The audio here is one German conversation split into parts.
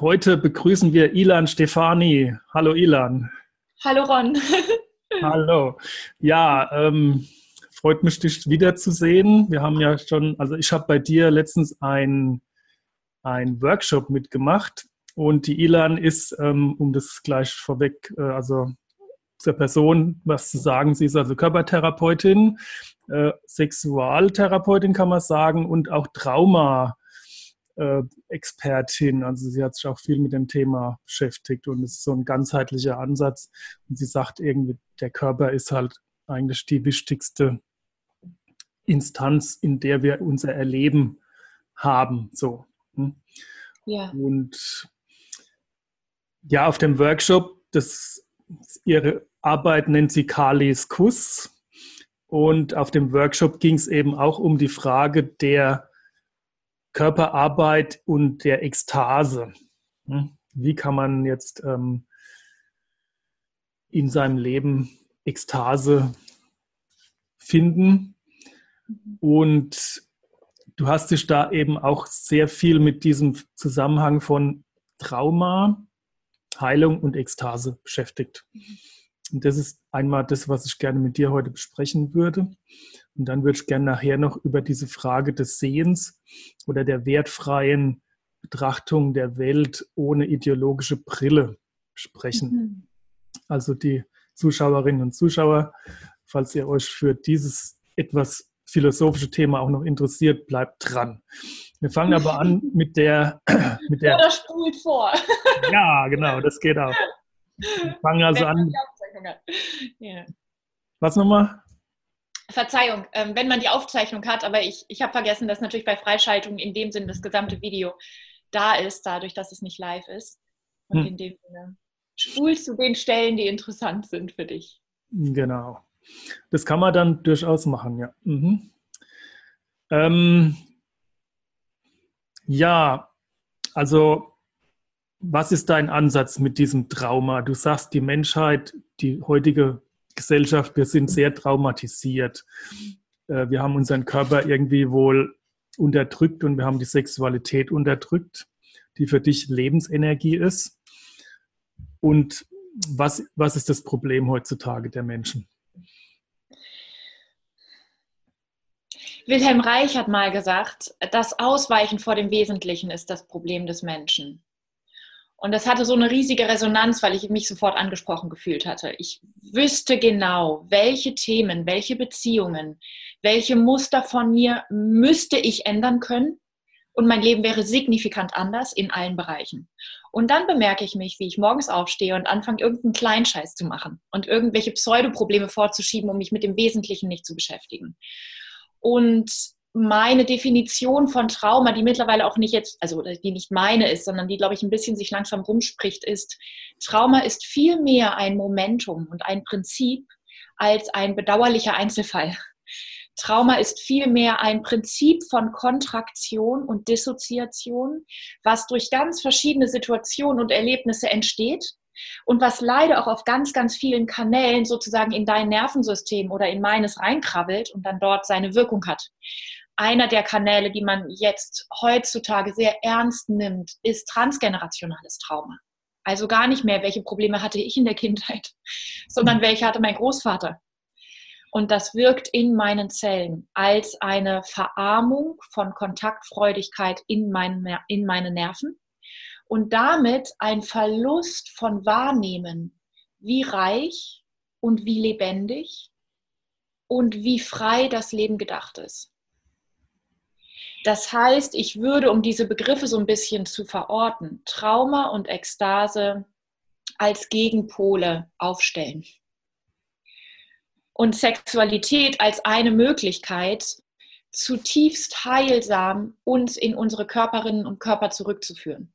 Heute begrüßen wir Ilan Stefani. Hallo Ilan. Hallo Ron. Hallo. Ja, ähm, freut mich, dich wiederzusehen. Wir haben ja schon, also ich habe bei dir letztens ein, ein Workshop mitgemacht und die Ilan ist, ähm, um das gleich vorweg, äh, also zur Person was zu sagen, sie ist also Körpertherapeutin, äh, Sexualtherapeutin kann man sagen und auch Trauma. Äh, Expertin. Also sie hat sich auch viel mit dem Thema beschäftigt und es ist so ein ganzheitlicher Ansatz. Und sie sagt irgendwie, der Körper ist halt eigentlich die wichtigste Instanz, in der wir unser Erleben haben. So. Hm? Ja. Und ja, auf dem Workshop, das ihre Arbeit nennt sie Kalis Kuss. Und auf dem Workshop ging es eben auch um die Frage der Körperarbeit und der Ekstase. Hm? Wie kann man jetzt ähm, in seinem Leben Ekstase finden? Und du hast dich da eben auch sehr viel mit diesem Zusammenhang von Trauma, Heilung und Ekstase beschäftigt. Und das ist einmal das, was ich gerne mit dir heute besprechen würde. Und dann würde ich gerne nachher noch über diese Frage des Sehens oder der wertfreien Betrachtung der Welt ohne ideologische Brille sprechen. Mhm. Also die Zuschauerinnen und Zuschauer, falls ihr euch für dieses etwas philosophische Thema auch noch interessiert, bleibt dran. Wir fangen aber an mit der. Mit der Oder spult vor. Ja, genau, das geht auch. Wir fangen also an. Was nochmal? Verzeihung, ähm, wenn man die Aufzeichnung hat, aber ich, ich habe vergessen, dass natürlich bei Freischaltung in dem Sinne das gesamte Video da ist, dadurch, dass es nicht live ist. Und hm. in dem Sinne spulst du den Stellen, die interessant sind für dich. Genau. Das kann man dann durchaus machen, ja. Mhm. Ähm, ja, also was ist dein Ansatz mit diesem Trauma? Du sagst, die Menschheit, die heutige Gesellschaft, wir sind sehr traumatisiert. Äh, wir haben unseren Körper irgendwie wohl unterdrückt und wir haben die Sexualität unterdrückt, die für dich Lebensenergie ist. Und was, was ist das Problem heutzutage der Menschen? Wilhelm Reich hat mal gesagt, das Ausweichen vor dem Wesentlichen ist das Problem des Menschen. Und das hatte so eine riesige Resonanz, weil ich mich sofort angesprochen gefühlt hatte. Ich wüsste genau, welche Themen, welche Beziehungen, welche Muster von mir müsste ich ändern können. Und mein Leben wäre signifikant anders in allen Bereichen. Und dann bemerke ich mich, wie ich morgens aufstehe und anfange, irgendeinen Kleinscheiß zu machen und irgendwelche Pseudoprobleme vorzuschieben, um mich mit dem Wesentlichen nicht zu beschäftigen. Und meine Definition von Trauma, die mittlerweile auch nicht jetzt, also die nicht meine ist, sondern die, glaube ich, ein bisschen sich langsam rumspricht, ist, Trauma ist viel mehr ein Momentum und ein Prinzip als ein bedauerlicher Einzelfall. Trauma ist vielmehr ein Prinzip von Kontraktion und Dissoziation, was durch ganz verschiedene Situationen und Erlebnisse entsteht und was leider auch auf ganz, ganz vielen Kanälen sozusagen in dein Nervensystem oder in meines reinkrabbelt und dann dort seine Wirkung hat einer der Kanäle, die man jetzt heutzutage sehr ernst nimmt, ist transgenerationales Trauma. Also gar nicht mehr, welche Probleme hatte ich in der Kindheit, sondern welche hatte mein Großvater. Und das wirkt in meinen Zellen als eine Verarmung von Kontaktfreudigkeit in, mein, in meine Nerven und damit ein Verlust von Wahrnehmen, wie reich und wie lebendig und wie frei das Leben gedacht ist. Das heißt, ich würde, um diese Begriffe so ein bisschen zu verorten, Trauma und Ekstase als Gegenpole aufstellen. Und Sexualität als eine Möglichkeit, zutiefst heilsam uns in unsere Körperinnen und Körper zurückzuführen.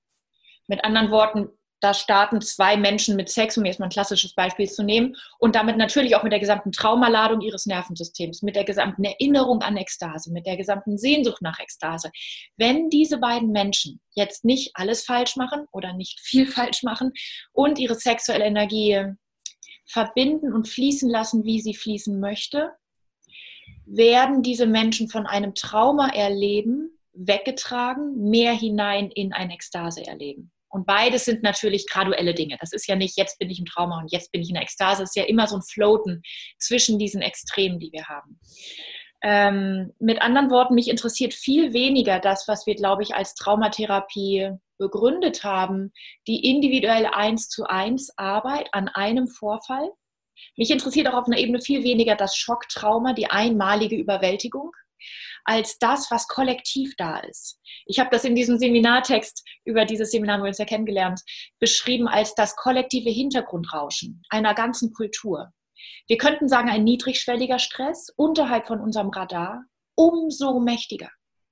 Mit anderen Worten, da starten zwei Menschen mit Sex, um jetzt mal ein klassisches Beispiel zu nehmen, und damit natürlich auch mit der gesamten Traumaladung ihres Nervensystems, mit der gesamten Erinnerung an Ekstase, mit der gesamten Sehnsucht nach Ekstase. Wenn diese beiden Menschen jetzt nicht alles falsch machen oder nicht viel falsch machen und ihre sexuelle Energie verbinden und fließen lassen, wie sie fließen möchte, werden diese Menschen von einem Trauma erleben, weggetragen, mehr hinein in ein Ekstase erleben. Und beides sind natürlich graduelle Dinge. Das ist ja nicht, jetzt bin ich im Trauma und jetzt bin ich in der Ekstase. Es ist ja immer so ein Floaten zwischen diesen Extremen, die wir haben. Ähm, mit anderen Worten, mich interessiert viel weniger das, was wir, glaube ich, als Traumatherapie begründet haben, die individuelle eins zu eins Arbeit an einem Vorfall. Mich interessiert auch auf einer Ebene viel weniger das Schocktrauma, die einmalige Überwältigung, als das, was kollektiv da ist. Ich habe das in diesem Seminartext über dieses Seminar, wo wir uns ja kennengelernt, beschrieben als das kollektive Hintergrundrauschen einer ganzen Kultur. Wir könnten sagen, ein niedrigschwelliger Stress unterhalb von unserem Radar, umso mächtiger,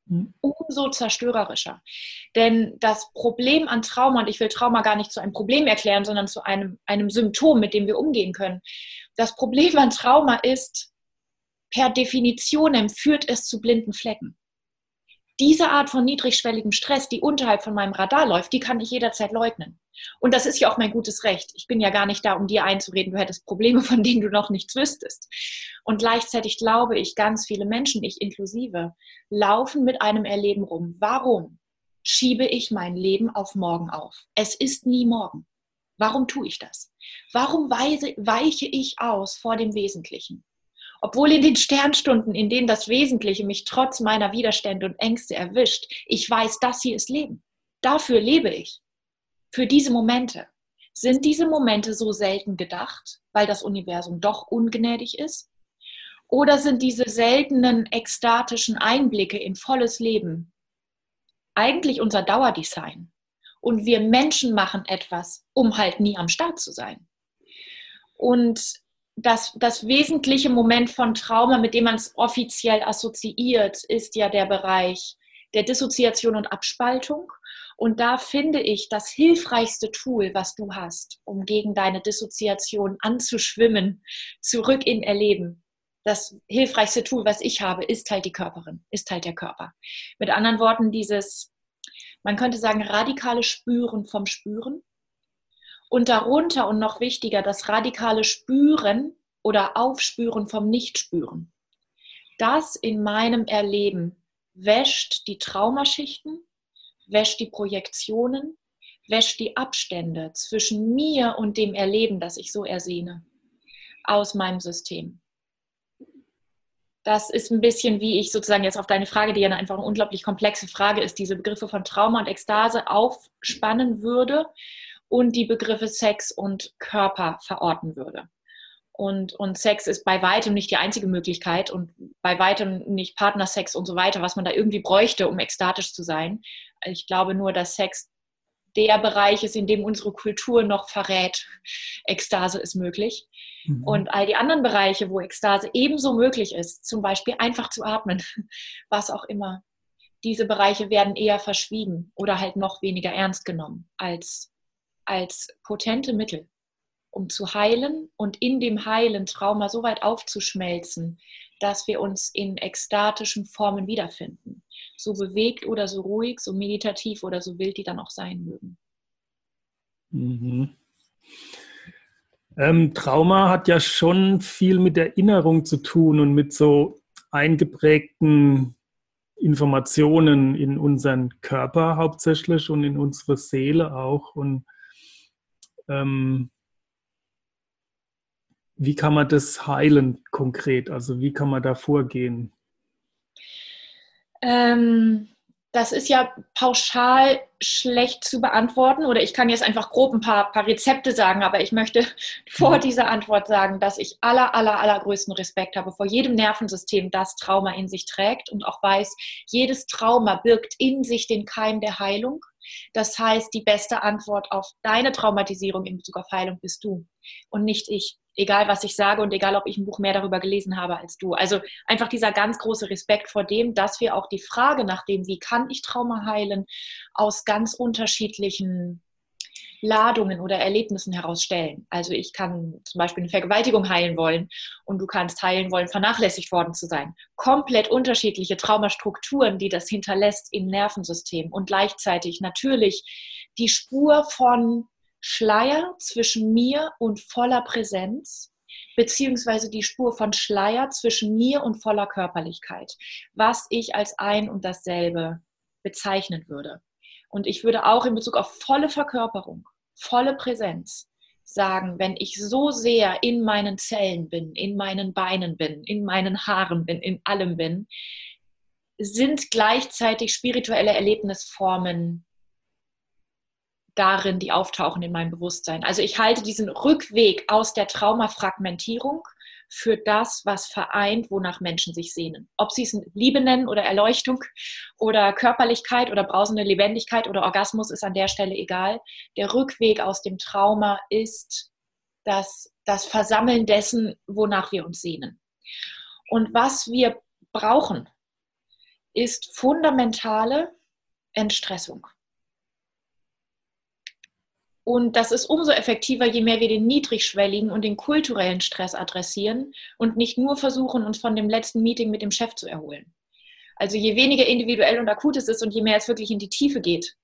hm. umso zerstörerischer. Denn das Problem an Trauma, und ich will Trauma gar nicht zu einem Problem erklären, sondern zu einem, einem Symptom, mit dem wir umgehen können. Das Problem an Trauma ist, per Definition führt es zu blinden Flecken. Diese Art von niedrigschwelligem Stress, die unterhalb von meinem Radar läuft, die kann ich jederzeit leugnen. Und das ist ja auch mein gutes Recht. Ich bin ja gar nicht da, um dir einzureden, du hättest Probleme, von denen du noch nichts wüsstest. Und gleichzeitig glaube ich, ganz viele Menschen, ich inklusive, laufen mit einem Erleben rum. Warum schiebe ich mein Leben auf morgen auf? Es ist nie morgen. Warum tue ich das? Warum weiche ich aus vor dem Wesentlichen? Obwohl in den Sternstunden, in denen das Wesentliche mich trotz meiner Widerstände und Ängste erwischt, ich weiß, das hier ist Leben. Dafür lebe ich. Für diese Momente. Sind diese Momente so selten gedacht, weil das Universum doch ungnädig ist? Oder sind diese seltenen ekstatischen Einblicke in volles Leben eigentlich unser Dauerdesign? Und wir Menschen machen etwas, um halt nie am Start zu sein. Und das, das wesentliche Moment von Trauma, mit dem man es offiziell assoziiert, ist ja der Bereich der Dissoziation und Abspaltung. Und da finde ich das hilfreichste Tool, was du hast, um gegen deine Dissoziation anzuschwimmen, zurück in Erleben. Das hilfreichste Tool, was ich habe, ist halt die Körperin, ist halt der Körper. Mit anderen Worten, dieses, man könnte sagen, radikale Spüren vom Spüren und darunter und noch wichtiger, das radikale Spüren oder Aufspüren vom Nichtspüren. Das in meinem Erleben wäscht die Traumaschichten, wäscht die Projektionen, wäscht die Abstände zwischen mir und dem Erleben, das ich so ersehne, aus meinem System. Das ist ein bisschen, wie ich sozusagen jetzt auf deine Frage, die ja einfach eine unglaublich komplexe Frage ist, diese Begriffe von Trauma und Ekstase aufspannen würde und die Begriffe Sex und Körper verorten würde. Und, und Sex ist bei weitem nicht die einzige Möglichkeit und bei weitem nicht Partnersex und so weiter, was man da irgendwie bräuchte, um ekstatisch zu sein. Ich glaube nur, dass Sex der Bereich ist, in dem unsere Kultur noch verrät, Ekstase ist möglich. Mhm. Und all die anderen Bereiche, wo Ekstase ebenso möglich ist, zum Beispiel einfach zu atmen, was auch immer, diese Bereiche werden eher verschwiegen oder halt noch weniger ernst genommen als als potente Mittel, um zu heilen und in dem Heilen Trauma so weit aufzuschmelzen, dass wir uns in ekstatischen Formen wiederfinden. So bewegt oder so ruhig, so meditativ oder so wild die dann auch sein mögen. Mhm. Ähm, Trauma hat ja schon viel mit Erinnerung zu tun und mit so eingeprägten Informationen in unseren Körper hauptsächlich und in unsere Seele auch. Und ähm, wie kann man das heilen konkret? Also wie kann man da vorgehen? Ähm, das ist ja pauschal schlecht zu beantworten oder ich kann jetzt einfach grob ein paar, paar Rezepte sagen, aber ich möchte vor mhm. dieser Antwort sagen, dass ich aller, aller, allergrößten Respekt habe vor jedem Nervensystem, das Trauma in sich trägt und auch weiß, jedes Trauma birgt in sich den Keim der Heilung. Das heißt, die beste Antwort auf deine Traumatisierung in Bezug auf Heilung bist du und nicht ich. Egal, was ich sage und egal, ob ich ein Buch mehr darüber gelesen habe als du. Also einfach dieser ganz große Respekt vor dem, dass wir auch die Frage nach dem, wie kann ich Trauma heilen, aus ganz unterschiedlichen Ladungen oder Erlebnissen herausstellen. Also ich kann zum Beispiel eine Vergewaltigung heilen wollen und du kannst heilen wollen, vernachlässigt worden zu sein. Komplett unterschiedliche Traumastrukturen, die das hinterlässt im Nervensystem und gleichzeitig natürlich die Spur von Schleier zwischen mir und voller Präsenz beziehungsweise die Spur von Schleier zwischen mir und voller Körperlichkeit, was ich als ein und dasselbe bezeichnen würde. Und ich würde auch in Bezug auf volle Verkörperung, volle Präsenz sagen, wenn ich so sehr in meinen Zellen bin, in meinen Beinen bin, in meinen Haaren bin, in allem bin, sind gleichzeitig spirituelle Erlebnisformen darin, die auftauchen in meinem Bewusstsein. Also ich halte diesen Rückweg aus der Traumafragmentierung für das, was vereint, wonach Menschen sich sehnen. Ob sie es Liebe nennen oder Erleuchtung oder Körperlichkeit oder brausende Lebendigkeit oder Orgasmus ist an der Stelle egal. Der Rückweg aus dem Trauma ist das, das Versammeln dessen, wonach wir uns sehnen. Und was wir brauchen, ist fundamentale Entstressung. Und das ist umso effektiver, je mehr wir den niedrigschwelligen und den kulturellen Stress adressieren und nicht nur versuchen, uns von dem letzten Meeting mit dem Chef zu erholen. Also je weniger individuell und akut es ist und je mehr es wirklich in die Tiefe geht,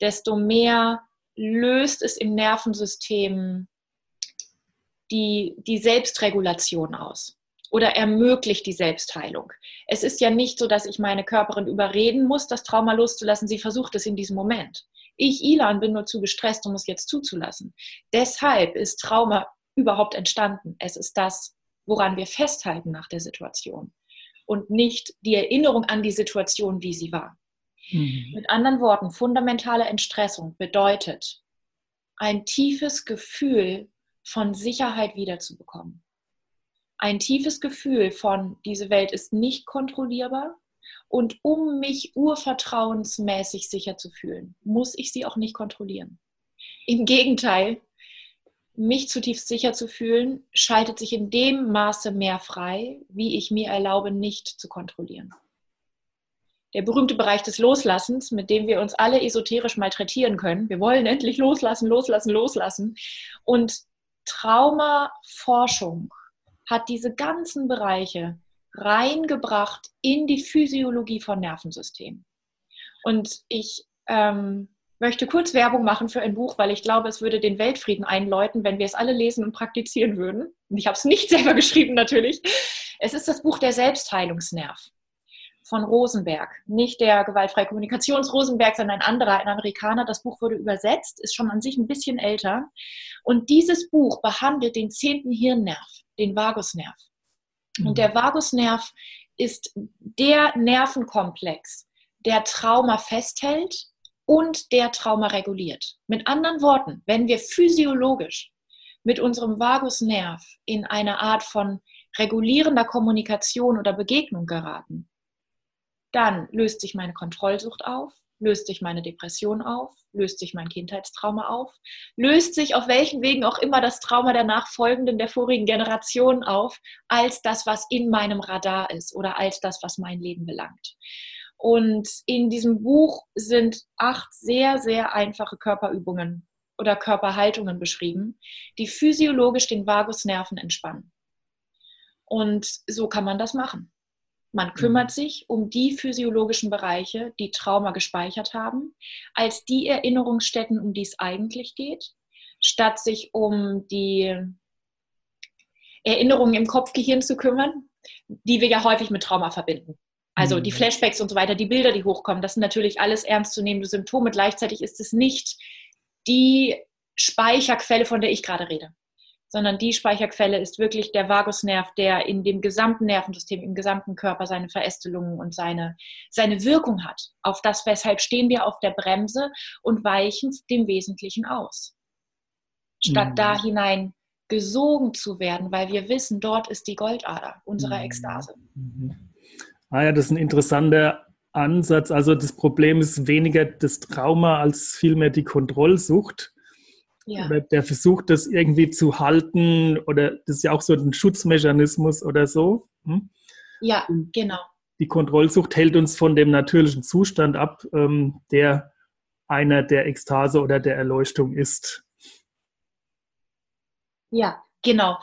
desto mehr löst es im Nervensystem die, die Selbstregulation aus oder ermöglicht die Selbstheilung. Es ist ja nicht so, dass ich meine Körperin überreden muss, das Trauma loszulassen. Sie versucht es in diesem Moment. Ich, Ilan, bin nur zu gestresst, um es jetzt zuzulassen. Deshalb ist Trauma überhaupt entstanden. Es ist das, woran wir festhalten nach der Situation und nicht die Erinnerung an die Situation, wie sie war. Mhm. Mit anderen Worten, fundamentale Entstressung bedeutet, ein tiefes Gefühl von Sicherheit wiederzubekommen. Ein tiefes Gefühl von, diese Welt ist nicht kontrollierbar, und um mich urvertrauensmäßig sicher zu fühlen, muss ich sie auch nicht kontrollieren. Im Gegenteil, mich zutiefst sicher zu fühlen, schaltet sich in dem Maße mehr frei, wie ich mir erlaube, nicht zu kontrollieren. Der berühmte Bereich des Loslassens, mit dem wir uns alle esoterisch malträtieren können. Wir wollen endlich loslassen, loslassen, loslassen. Und Traumaforschung hat diese ganzen Bereiche reingebracht in die Physiologie von Nervensystemen. Und ich ähm, möchte kurz Werbung machen für ein Buch, weil ich glaube, es würde den Weltfrieden einläuten, wenn wir es alle lesen und praktizieren würden. Und ich habe es nicht selber geschrieben natürlich. Es ist das Buch Der Selbstheilungsnerv von Rosenberg. Nicht der gewaltfreie Kommunikations-Rosenberg, sondern ein anderer, ein Amerikaner. Das Buch wurde übersetzt, ist schon an sich ein bisschen älter. Und dieses Buch behandelt den zehnten Hirnnerv, den Vagusnerv. Und der Vagusnerv ist der Nervenkomplex, der Trauma festhält und der Trauma reguliert. Mit anderen Worten, wenn wir physiologisch mit unserem Vagusnerv in eine Art von regulierender Kommunikation oder Begegnung geraten, dann löst sich meine Kontrollsucht auf, löst sich meine Depression auf, löst sich mein Kindheitstrauma auf, löst sich auf welchen Wegen auch immer das Trauma der nachfolgenden, der vorigen Generation auf, als das, was in meinem Radar ist oder als das, was mein Leben belangt. Und in diesem Buch sind acht sehr, sehr einfache Körperübungen oder Körperhaltungen beschrieben, die physiologisch den Vagusnerven entspannen. Und so kann man das machen. Man kümmert mhm. sich um die physiologischen Bereiche, die Trauma gespeichert haben, als die Erinnerungsstätten, um die es eigentlich geht, statt sich um die Erinnerungen im Kopfgehirn zu kümmern, die wir ja häufig mit Trauma verbinden. Also die mhm. Flashbacks und so weiter, die Bilder, die hochkommen, das sind natürlich alles ernstzunehmende Symptome. Gleichzeitig ist es nicht die Speicherquelle, von der ich gerade rede sondern die Speicherquelle ist wirklich der Vagusnerv, der in dem gesamten Nervensystem, im gesamten Körper seine Verästelungen und seine, seine Wirkung hat. Auf das, weshalb stehen wir auf der Bremse und weichen dem Wesentlichen aus. Statt mhm. da hinein gesogen zu werden, weil wir wissen, dort ist die Goldader unserer mhm. Ekstase. Mhm. Ah ja, das ist ein interessanter Ansatz. Also das Problem ist weniger das Trauma als vielmehr die Kontrollsucht ja. oder der versucht, das irgendwie zu halten oder das ist ja auch so ein Schutzmechanismus oder so. Hm? Ja, genau. Die Kontrollsucht hält uns von dem natürlichen Zustand ab, ähm, der einer der Ekstase oder der Erleuchtung ist. Ja, genau.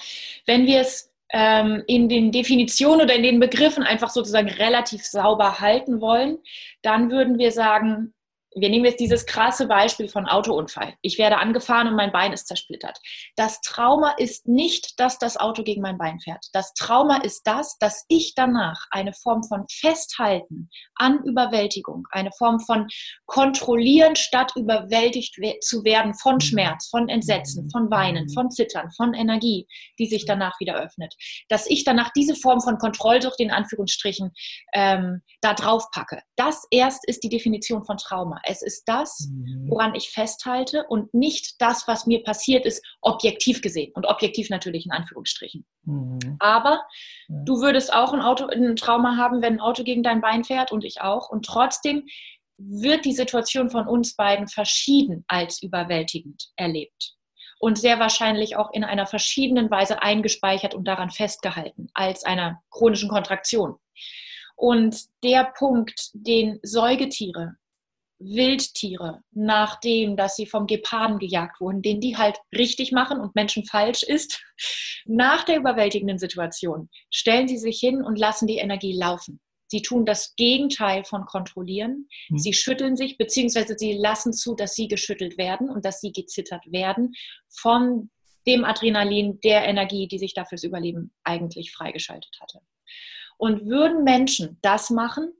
Wenn wir es ähm, in den Definitionen oder in den Begriffen einfach sozusagen relativ sauber halten wollen, dann würden wir sagen, wir nehmen jetzt dieses krasse Beispiel von Autounfall. Ich werde angefahren und mein Bein ist zersplittert. Das Trauma ist nicht, dass das Auto gegen mein Bein fährt. Das Trauma ist das, dass ich danach eine Form von Festhalten an Überwältigung, eine Form von Kontrollieren statt überwältigt zu werden von. Schmerz, von Entsetzen, von Weinen, von Zittern, von Energie, die sich danach wieder öffnet. Dass ich danach diese Form von Kontrollsucht in Anführungsstrichen ähm, da drauf packe. Das erst ist die Definition von Trauma. Es ist das, mhm. woran ich festhalte und nicht das, was mir passiert ist, objektiv gesehen. Und objektiv natürlich in Anführungsstrichen. Mhm. Aber ja. du würdest auch ein, Auto, ein Trauma haben, wenn ein Auto gegen dein Bein fährt und ich auch. Und trotzdem wird die Situation von uns beiden verschieden als überwältigend erlebt und sehr wahrscheinlich auch in einer verschiedenen Weise eingespeichert und daran festgehalten als einer chronischen Kontraktion. Und der Punkt, den Säugetiere Wildtiere, nachdem, dass sie vom Geparden gejagt wurden, den die halt richtig machen und Menschen falsch ist, nach der überwältigenden Situation stellen sie sich hin und lassen die Energie laufen. Sie tun das Gegenteil von kontrollieren. Mhm. Sie schütteln sich, beziehungsweise sie lassen zu, dass sie geschüttelt werden und dass sie gezittert werden von dem Adrenalin, der Energie, die sich da fürs Überleben eigentlich freigeschaltet hatte. Und würden Menschen das machen,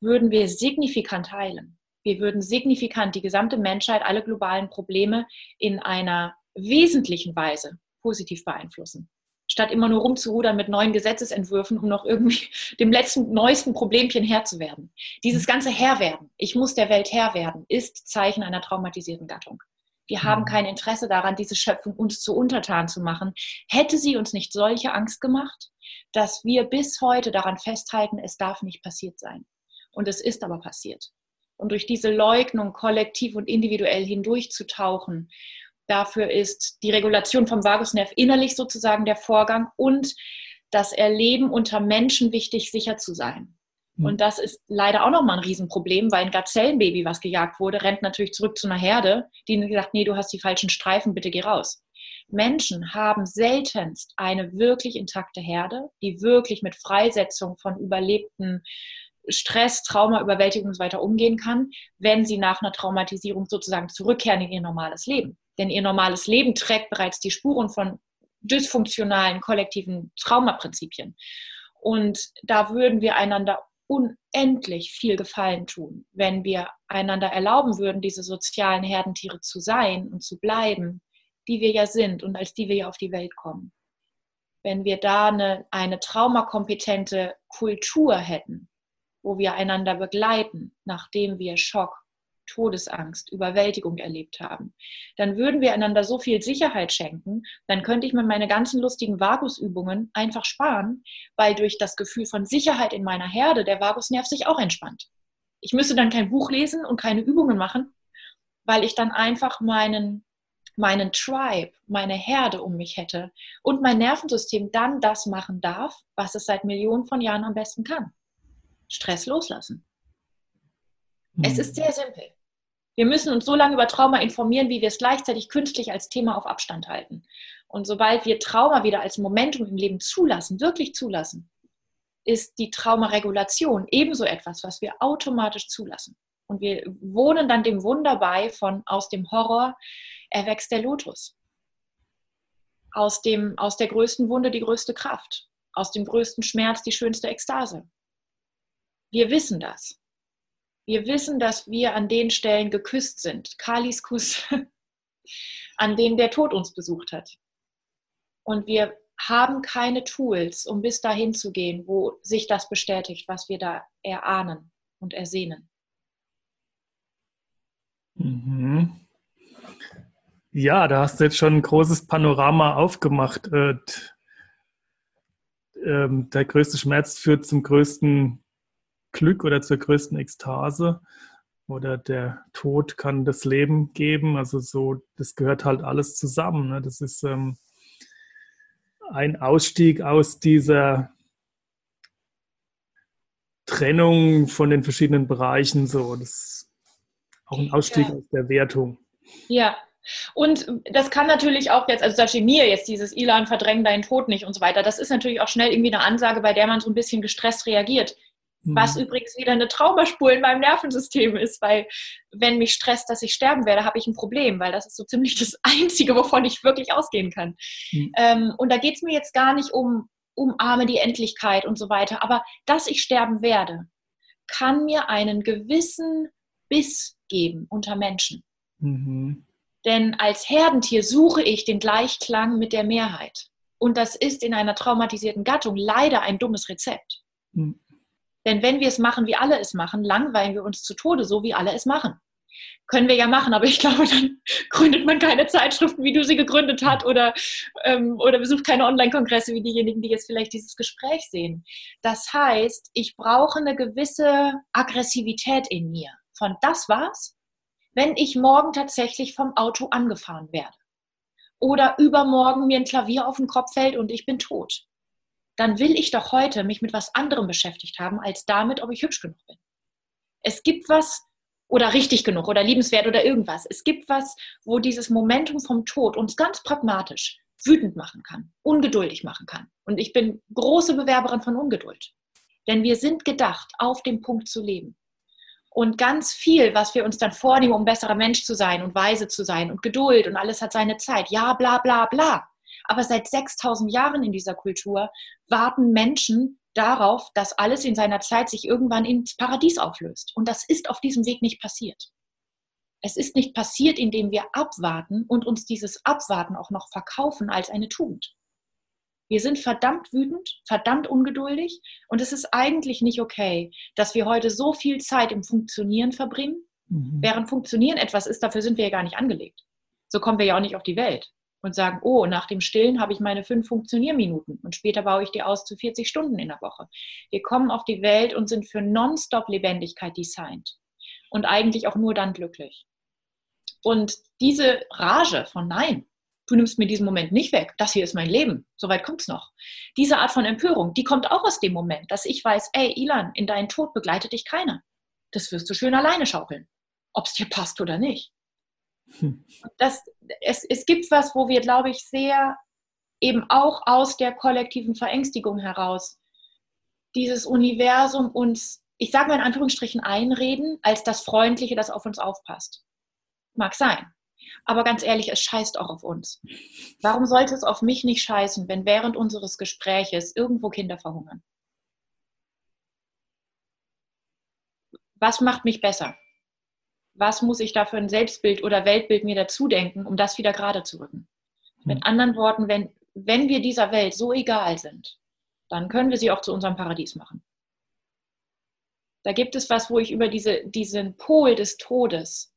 würden wir signifikant heilen wir würden signifikant die gesamte Menschheit, alle globalen Probleme in einer wesentlichen Weise positiv beeinflussen. Statt immer nur rumzurudern mit neuen Gesetzesentwürfen, um noch irgendwie dem letzten, neuesten Problemchen Herr zu werden. Dieses ganze Herrwerden, ich muss der Welt Herr werden, ist Zeichen einer traumatisierten Gattung. Wir haben mhm. kein Interesse daran, diese Schöpfung uns zu untertan zu machen. Hätte sie uns nicht solche Angst gemacht, dass wir bis heute daran festhalten, es darf nicht passiert sein. Und es ist aber passiert und durch diese Leugnung kollektiv und individuell hindurchzutauchen. Dafür ist die Regulation vom Vagusnerv innerlich sozusagen der Vorgang und das Erleben unter Menschen wichtig, sicher zu sein. Hm. Und das ist leider auch nochmal ein Riesenproblem, weil ein Gazellenbaby, was gejagt wurde, rennt natürlich zurück zu einer Herde, die gesagt, nee, du hast die falschen Streifen, bitte geh raus. Menschen haben seltenst eine wirklich intakte Herde, die wirklich mit Freisetzung von überlebten Stress, Trauma, Überwältigung und so weiter umgehen kann, wenn sie nach einer Traumatisierung sozusagen zurückkehren in ihr normales Leben. Denn ihr normales Leben trägt bereits die Spuren von dysfunktionalen kollektiven Traumaprinzipien. Und da würden wir einander unendlich viel Gefallen tun, wenn wir einander erlauben würden, diese sozialen Herdentiere zu sein und zu bleiben, die wir ja sind und als die wir ja auf die Welt kommen. Wenn wir da eine, eine traumakompetente Kultur hätten, wo wir einander begleiten, nachdem wir Schock, Todesangst, Überwältigung erlebt haben, dann würden wir einander so viel Sicherheit schenken, dann könnte ich mir meine ganzen lustigen Vagusübungen einfach sparen, weil durch das Gefühl von Sicherheit in meiner Herde der Vagusnerv sich auch entspannt. Ich müsste dann kein Buch lesen und keine Übungen machen, weil ich dann einfach meinen meinen Tribe, meine Herde um mich hätte und mein Nervensystem dann das machen darf, was es seit Millionen von Jahren am besten kann. Stress loslassen. Mhm. Es ist hm. sehr simpel. Wir müssen uns so lange über Trauma informieren, wie wir es gleichzeitig künstlich als Thema auf Abstand halten. Und sobald wir Trauma wieder als Momentum im Leben zulassen, wirklich zulassen, ist die Traumaregulation ebenso etwas, was wir automatisch zulassen. Und wir wohnen dann dem Wunder bei von aus dem Horror erwächst der Lotus. Aus, dem, aus der größten Wunde die größte Kraft. Aus dem größten Schmerz die schönste Ekstase. Wir wissen das. Wir wissen, dass wir an den Stellen geküsst sind. Kalis Kuss, an denen der Tod uns besucht hat. Und wir haben keine Tools, um bis dahin zu gehen, wo sich das bestätigt, was wir da erahnen und ersehnen. Mhm. Ja, da hast du jetzt schon ein großes Panorama aufgemacht. Äh, ähm, der größte Schmerz führt zum größten Glück oder zur größten Ekstase oder der Tod kann das Leben geben. Also so, das gehört halt alles zusammen. Ne? Das ist ähm, ein Ausstieg aus dieser Trennung von den verschiedenen Bereichen. So, das ist auch ein Ausstieg ja. aus der Wertung. Ja, und das kann natürlich auch jetzt, also da steht mir jetzt dieses Ilan verdrängen deinen Tod nicht und so weiter. Das ist natürlich auch schnell irgendwie eine Ansage, bei der man so ein bisschen gestresst reagiert Was mhm. übrigens wieder eine Traumaspur in meinem Nervensystem ist, weil wenn mich stresst, dass ich sterben werde, habe ich ein Problem, weil das ist so ziemlich das Einzige, wovon ich wirklich ausgehen kann. Mhm. Ähm, und da geht es mir jetzt gar nicht um, umarme die Endlichkeit und so weiter, aber dass ich sterben werde, kann mir einen gewissen Biss geben unter Menschen. Mhm. Denn als Herdentier suche ich den Gleichklang mit der Mehrheit. Und das ist in einer traumatisierten Gattung leider ein dummes Rezept. Mhm. Denn wenn wir es machen, wie alle es machen, langweilen wir uns zu Tode, so wie alle es machen. Können wir ja machen, aber ich glaube, dann gründet man keine Zeitschriften, wie du sie gegründet hast, oder, ähm, oder besucht keine Online-Kongresse wie diejenigen, die jetzt vielleicht dieses Gespräch sehen. Das heißt, ich brauche eine gewisse Aggressivität in mir. Von das war's, wenn ich morgen tatsächlich vom Auto angefahren werde. Oder übermorgen mir ein Klavier auf den Kopf fällt und ich bin tot dann will ich doch heute mich mit was anderem beschäftigt haben, als damit, ob ich hübsch genug bin. Es gibt was, oder richtig genug, oder liebenswert, oder irgendwas. Es gibt was, wo dieses Momentum vom Tod uns ganz pragmatisch wütend machen kann, ungeduldig machen kann. Und ich bin große Bewerberin von Ungeduld. Denn wir sind gedacht, auf dem Punkt zu leben. Und ganz viel, was wir uns dann vornehmen, um besserer Mensch zu sein und weise zu sein und Geduld und alles hat seine Zeit. Ja, bla, bla, bla. Aber seit 6000 Jahren in dieser Kultur warten Menschen darauf, dass alles in seiner Zeit sich irgendwann ins Paradies auflöst. Und das ist auf diesem Weg nicht passiert. Es ist nicht passiert, indem wir abwarten und uns dieses Abwarten auch noch verkaufen als eine Tugend. Wir sind verdammt wütend, verdammt ungeduldig und es ist eigentlich nicht okay, dass wir heute so viel Zeit im Funktionieren verbringen, mhm. während Funktionieren etwas ist, dafür sind wir ja gar nicht angelegt. So kommen wir ja auch nicht auf die Welt und sagen, oh, nach dem Stillen habe ich meine fünf Funktionierminuten und später baue ich die aus zu 40 Stunden in der Woche. Wir kommen auf die Welt und sind für Nonstop-Lebendigkeit designt und eigentlich auch nur dann glücklich. Und diese Rage von Nein, du nimmst mir diesen Moment nicht weg, das hier ist mein Leben, soweit kommt es noch. Diese Art von Empörung, die kommt auch aus dem Moment, dass ich weiß, ey, Ilan, in deinen Tod begleitet dich keiner. Das wirst du schön alleine schaukeln, ob es dir passt oder nicht. Das, es, es gibt was, wo wir, glaube ich, sehr eben auch aus der kollektiven Verängstigung heraus dieses Universum uns, ich sage mal in Anführungsstrichen, einreden, als das Freundliche, das auf uns aufpasst. Mag sein. Aber ganz ehrlich, es scheißt auch auf uns. Warum sollte es auf mich nicht scheißen, wenn während unseres Gespräches irgendwo Kinder verhungern? Was macht mich besser? Was muss ich da für ein Selbstbild oder Weltbild mir dazu denken, um das wieder gerade zu rücken. Mit hm. anderen Worten, wenn, wenn wir dieser Welt so egal sind, dann können wir sie auch zu unserem Paradies machen. Da gibt es was, wo ich über diese, diesen Pol des Todes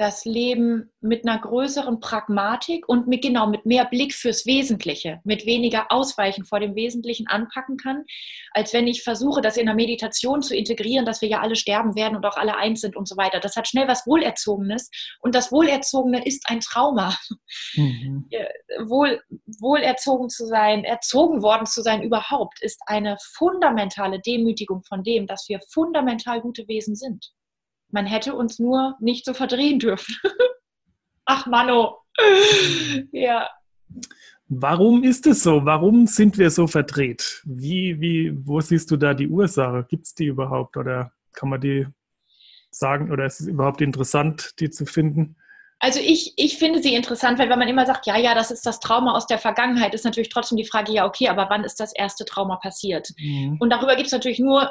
das Leben mit einer größeren Pragmatik und mit genau mit mehr Blick fürs Wesentliche, mit weniger Ausweichen vor dem Wesentlichen anpacken kann, als wenn ich versuche, das in der Meditation zu integrieren, dass wir ja alle sterben werden und auch alle eins sind und so weiter. Das hat schnell was Wohlerzogenes und das Wohlerzogene ist ein Trauma. Mhm. Wohl, wohlerzogen zu sein, erzogen worden zu sein überhaupt, ist eine fundamentale Demütigung von dem, dass wir fundamental gute Wesen sind. Man hätte uns nur nicht so verdrehen dürfen. Ach, Mano. ja. Warum ist es so? Warum sind wir so verdreht? Wie, wie, wo siehst du da die Ursache? Gibt es die überhaupt oder kann man die sagen oder ist es überhaupt interessant, die zu finden? Also ich, ich finde sie interessant, weil wenn man immer sagt, ja, ja, das ist das Trauma aus der Vergangenheit, ist natürlich trotzdem die Frage, ja, okay, aber wann ist das erste Trauma passiert? Mhm. Und darüber gibt es natürlich nur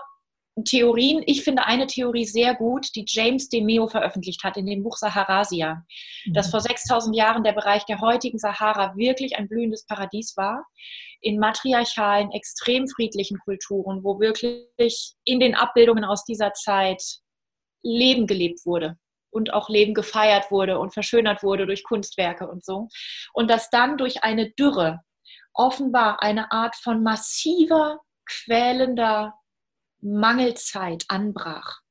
Theorien. Ich finde eine Theorie sehr gut, die James DeMeo veröffentlicht hat in dem Buch Saharasia, mhm. dass vor 6000 Jahren der Bereich der heutigen Sahara wirklich ein blühendes Paradies war, in matriarchalen, extrem friedlichen Kulturen, wo wirklich in den Abbildungen aus dieser Zeit Leben gelebt wurde und auch Leben gefeiert wurde und verschönert wurde durch Kunstwerke und so. Und dass dann durch eine Dürre offenbar eine Art von massiver, quälender Mangelzeit anbrach,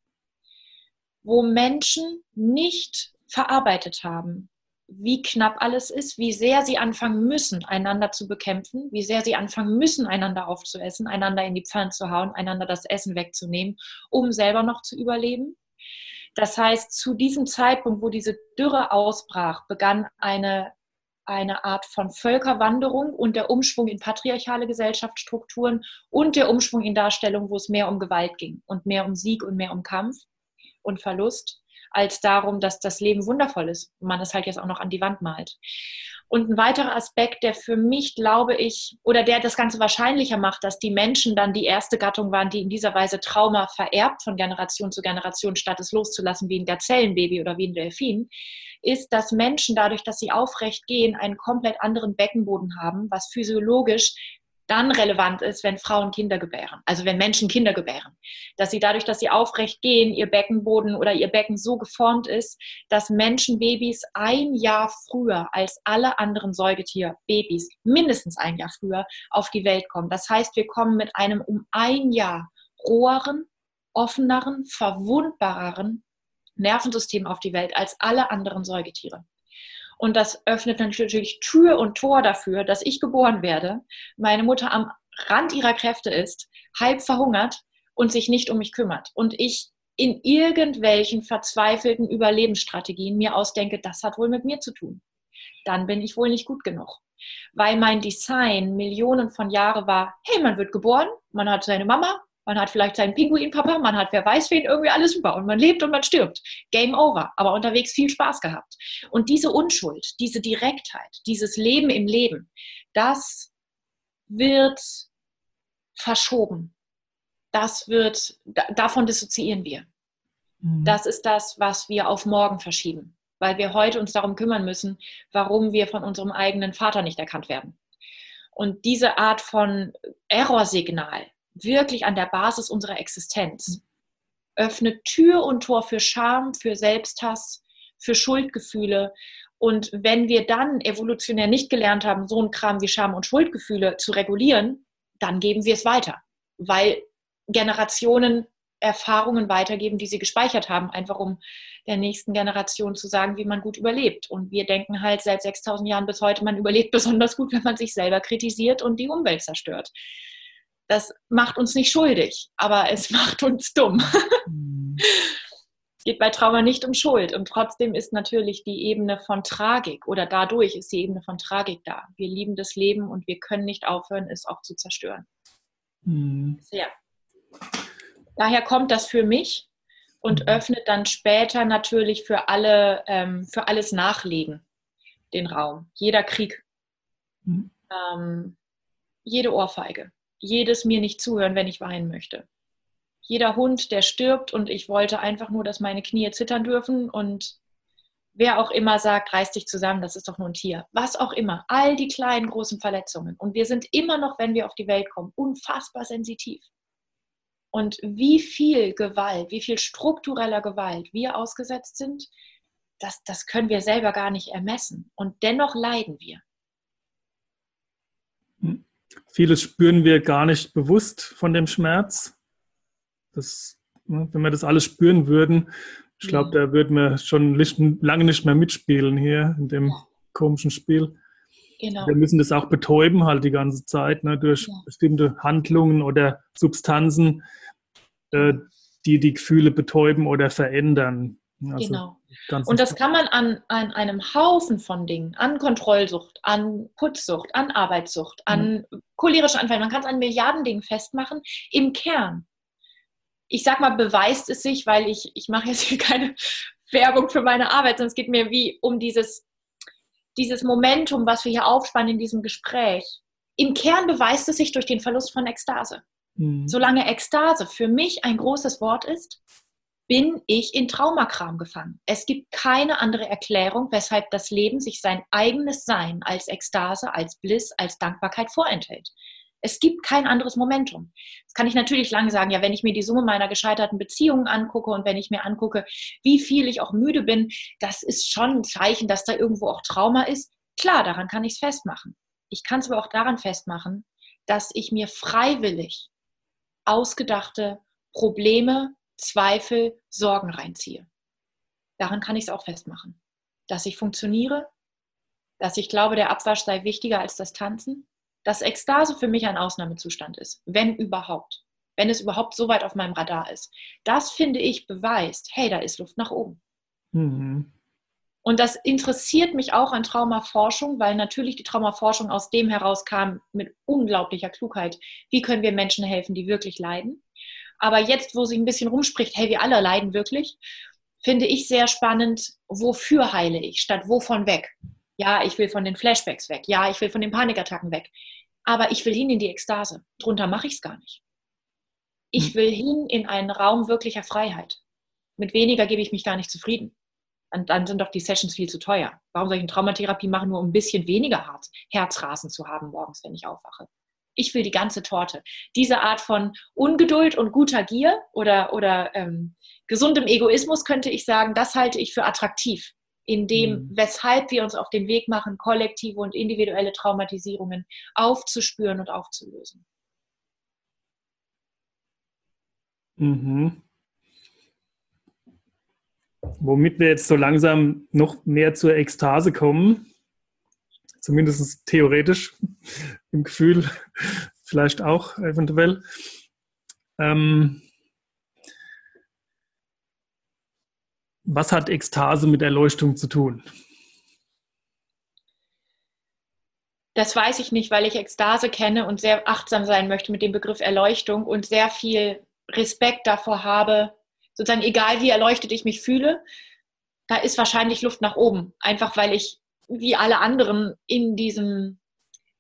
wo Menschen nicht verarbeitet haben, wie knapp alles ist, wie sehr sie anfangen müssen, einander zu bekämpfen, wie sehr sie anfangen müssen, einander aufzuessen, einander in die Pfanne zu hauen, einander das Essen wegzunehmen, um selber noch zu überleben. Das heißt, zu diesem Zeitpunkt, wo diese Dürre ausbrach, begann eine eine Art von Völkerwanderung und der Umschwung in patriarchale Gesellschaftsstrukturen und der Umschwung in Darstellungen, wo es mehr um Gewalt ging und mehr um Sieg und mehr um Kampf und Verlust, als darum, dass das Leben wundervoll ist man es halt jetzt auch noch an die Wand malt. Und ein weiterer Aspekt, der für mich, glaube ich, oder der das Ganze wahrscheinlicher macht, dass die Menschen dann die erste Gattung waren, die in dieser Weise Trauma vererbt von Generation zu Generation, statt es loszulassen wie ein Gazellenbaby oder wie ein Delfin, ist, dass Menschen dadurch, dass sie aufrecht gehen, einen komplett anderen Beckenboden haben, was physiologisch dann relevant ist, wenn Frauen Kinder gebären, also wenn Menschen Kinder gebären. Dass sie dadurch, dass sie aufrecht gehen, ihr Beckenboden oder ihr Becken so geformt ist, dass Menschenbabys ein Jahr früher als alle anderen Säugetierbabys, mindestens ein Jahr früher, auf die Welt kommen. Das heißt, wir kommen mit einem um ein Jahr roheren, offeneren, verwundbareren Nervensystem auf die Welt als alle anderen Säugetiere. Und das öffnet natürlich Tür und Tor dafür, dass ich geboren werde, meine Mutter am Rand ihrer Kräfte ist, halb verhungert und sich nicht um mich kümmert. Und ich in irgendwelchen verzweifelten Überlebensstrategien mir ausdenke, das hat wohl mit mir zu tun. Dann bin ich wohl nicht gut genug. Weil mein Design Millionen von Jahren war, hey, man wird geboren, man hat seine Mama, man hat vielleicht seinen Pinguinpapa, man hat wer weiß wen, irgendwie alles super und man lebt und man stirbt. Game over, aber unterwegs viel Spaß gehabt. Und diese Unschuld, diese Direktheit, dieses Leben im Leben, das wird verschoben. Das wird, davon dissoziieren wir. Mhm. Das ist das, was wir auf morgen verschieben, weil wir heute uns darum kümmern müssen, warum wir von unserem eigenen Vater nicht erkannt werden. Und diese Art von Errorsignal, wirklich an der Basis unserer Existenz. Öffnet Tür und Tor für Scham, für Selbsthass, für Schuldgefühle. Und wenn wir dann evolutionär nicht gelernt haben, so ein Kram wie Scham und Schuldgefühle zu regulieren, dann geben wir es weiter, weil Generationen Erfahrungen weitergeben, die sie gespeichert haben, einfach um der nächsten Generation zu sagen, wie man gut überlebt. Und wir denken halt seit 6000 Jahren bis heute, man überlebt besonders gut, wenn man sich selber kritisiert und die Umwelt zerstört das macht uns nicht schuldig, aber es macht uns dumm. Mhm. geht bei Trauma nicht um Schuld. Und trotzdem ist natürlich die Ebene von Tragik oder dadurch ist die Ebene von Tragik da. Wir lieben das Leben und wir können nicht aufhören, es auch zu zerstören. Mhm. Sehr. Daher kommt das für mich und mhm. öffnet dann später natürlich für alle, ähm, für alles Nachlegen den Raum. Jeder Krieg, mhm. ähm, jede Ohrfeige, jedes mir nicht zuhören, wenn ich weinen möchte. Jeder Hund, der stirbt und ich wollte einfach nur, dass meine Knie zittern dürfen und wer auch immer sagt, reiß dich zusammen, das ist doch nur ein Tier. Was auch immer. All die kleinen, großen Verletzungen. Und wir sind immer noch, wenn wir auf die Welt kommen, unfassbar sensitiv. Und wie viel Gewalt, wie viel struktureller Gewalt wir ausgesetzt sind, das, das können wir selber gar nicht ermessen. Und dennoch leiden wir. Vieles spüren wir gar nicht bewusst von dem Schmerz. Das, ne, wenn wir das alles spüren würden, ich glaube, da würden wir schon lange nicht mehr mitspielen hier in dem komischen Spiel. Genau. Wir müssen das auch betäuben halt die ganze Zeit ne, durch ja. bestimmte Handlungen oder Substanzen, äh, die die Gefühle betäuben oder verändern. Also genau. Und das kann man an, an einem Haufen von Dingen, an Kontrollsucht, an Putzsucht, an Arbeitssucht, an mhm. cholerische Anfälle, man kann es an Milliarden Dingen festmachen, im Kern. Ich sag mal, beweist es sich, weil ich, ich mache jetzt hier keine Werbung für meine Arbeit, sondern es geht mir wie um dieses, dieses Momentum, was wir hier aufspannen in diesem Gespräch. Im Kern beweist es sich durch den Verlust von Ekstase. Mhm. Solange Ekstase für mich ein großes Wort ist, bin ich in Traumakram gefangen. Es gibt keine andere Erklärung, weshalb das Leben sich sein eigenes Sein als Ekstase, als Bliss, als Dankbarkeit vorenthält. Es gibt kein anderes Momentum. Das kann ich natürlich lange sagen, ja, wenn ich mir die Summe meiner gescheiterten Beziehungen angucke und wenn ich mir angucke, wie viel ich auch müde bin, das ist schon ein Zeichen, dass da irgendwo auch Trauma ist. Klar, daran kann ich es festmachen. Ich kann es aber auch daran festmachen, dass ich mir freiwillig ausgedachte Probleme Zweifel, Sorgen reinziehe. Daran kann ich es auch festmachen. Dass ich funktioniere, dass ich glaube, der Abwasch sei wichtiger als das Tanzen, dass Ekstase für mich ein Ausnahmezustand ist, wenn überhaupt. Wenn es überhaupt so weit auf meinem Radar ist. Das finde ich beweist, hey, da ist Luft nach oben. Mhm. Und das interessiert mich auch an Traumaforschung, weil natürlich die Traumaforschung aus dem herauskam mit unglaublicher Klugheit. Wie können wir Menschen helfen, die wirklich leiden? Aber jetzt, wo sich ein bisschen rumspricht, hey, wir alle leiden wirklich, finde ich sehr spannend, wofür heile ich, statt wovon weg. Ja, ich will von den Flashbacks weg. Ja, ich will von den Panikattacken weg. Aber ich will hin in die Ekstase. Drunter mache ich es gar nicht. Ich hm. will hin in einen Raum wirklicher Freiheit. Mit weniger gebe ich mich gar nicht zufrieden dann, dann sind doch die Sessions viel zu teuer. Warum soll ich eine Traumatherapie machen, nur um ein bisschen weniger Herz, Herzrasen zu haben morgens, wenn ich aufwache? Ich will die ganze Torte. Diese Art von Ungeduld und guter Gier oder, oder ähm, gesundem Egoismus könnte ich sagen, das halte ich für attraktiv. In dem, mhm. weshalb wir uns auf den Weg machen, kollektive und individuelle Traumatisierungen aufzuspüren und aufzulösen. Mhm. Womit wir jetzt so langsam noch mehr zur Ekstase kommen, zumindest theoretisch, im Gefühl, vielleicht auch eventuell. Ähm, was hat Ekstase mit Erleuchtung zu tun? Das weiß ich nicht, weil ich Ekstase kenne und sehr achtsam sein möchte mit dem Begriff Erleuchtung und sehr viel Respekt davor habe, sozusagen egal wie erleuchtet ich mich fühle, da ist wahrscheinlich Luft nach oben. Einfach weil ich wie alle anderen in diesem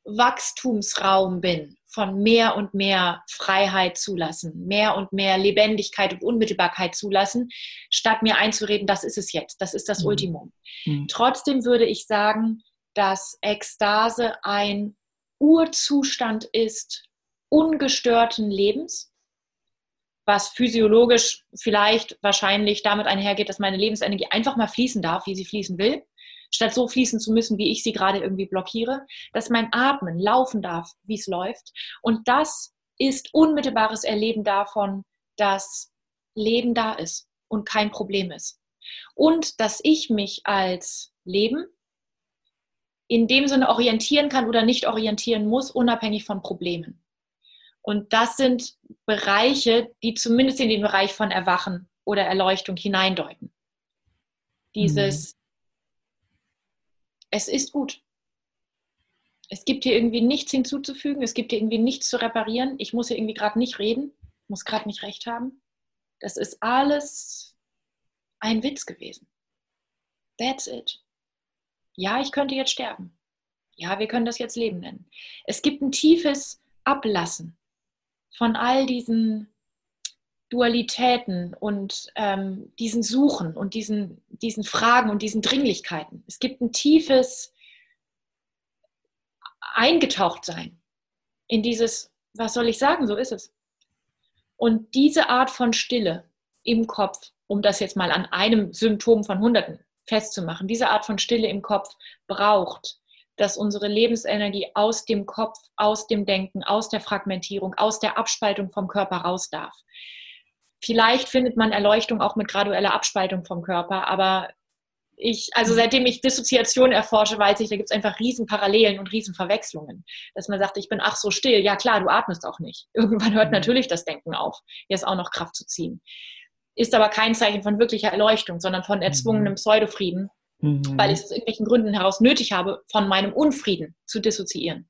Wachstumsraum bin von mehr und mehr Freiheit zulassen, mehr und mehr Lebendigkeit und Unmittelbarkeit zulassen, statt mir einzureden, das ist es jetzt, das ist das mhm. Ultimum. Mhm. Trotzdem würde ich sagen, dass Ekstase ein Urzustand ist ungestörten Lebens, was physiologisch vielleicht wahrscheinlich damit einhergeht, dass meine Lebensenergie einfach mal fließen darf, wie sie fließen will, statt so fließen zu müssen, wie ich sie gerade irgendwie blockiere, dass mein Atmen laufen darf, wie es läuft. Und das ist unmittelbares Erleben davon, dass Leben da ist und kein Problem ist. Und dass ich mich als Leben in dem Sinne orientieren kann oder nicht orientieren muss, unabhängig von Problemen. Und das sind Bereiche, die zumindest in den Bereich von Erwachen oder Erleuchtung hineindeuten. Dieses, mhm. Es ist gut. Es gibt hier irgendwie nichts hinzuzufügen, es gibt hier irgendwie nichts zu reparieren. Ich muss hier irgendwie gerade nicht reden, muss gerade nicht recht haben. Das ist alles ein Witz gewesen. That's it. Ja, ich könnte jetzt sterben. Ja, wir können das jetzt Leben nennen. Es gibt ein tiefes Ablassen von all diesen Dualitäten und ähm, diesen Suchen und diesen, diesen Fragen und diesen Dringlichkeiten. Es gibt ein tiefes Eingetauchtsein in dieses, was soll ich sagen, so ist es. Und diese Art von Stille im Kopf, um das jetzt mal an einem Symptom von Hunderten festzumachen, diese Art von Stille im Kopf braucht dass unsere Lebensenergie aus dem Kopf, aus dem Denken, aus der Fragmentierung, aus der Abspaltung vom Körper raus darf. Vielleicht findet man Erleuchtung auch mit gradueller Abspaltung vom Körper, aber ich, also seitdem ich Dissoziation erforsche, weiß ich, da gibt es einfach riesen Parallelen und riesen Verwechslungen. Dass man sagt, ich bin ach so still. Ja klar, du atmest auch nicht. Irgendwann hört mhm. natürlich das Denken auf, jetzt auch noch Kraft zu ziehen. Ist aber kein Zeichen von wirklicher Erleuchtung, sondern von erzwungenem mhm. Pseudofrieden, mhm. weil ich es aus irgendwelchen Gründen heraus nötig habe, von meinem Unfrieden zu dissoziieren.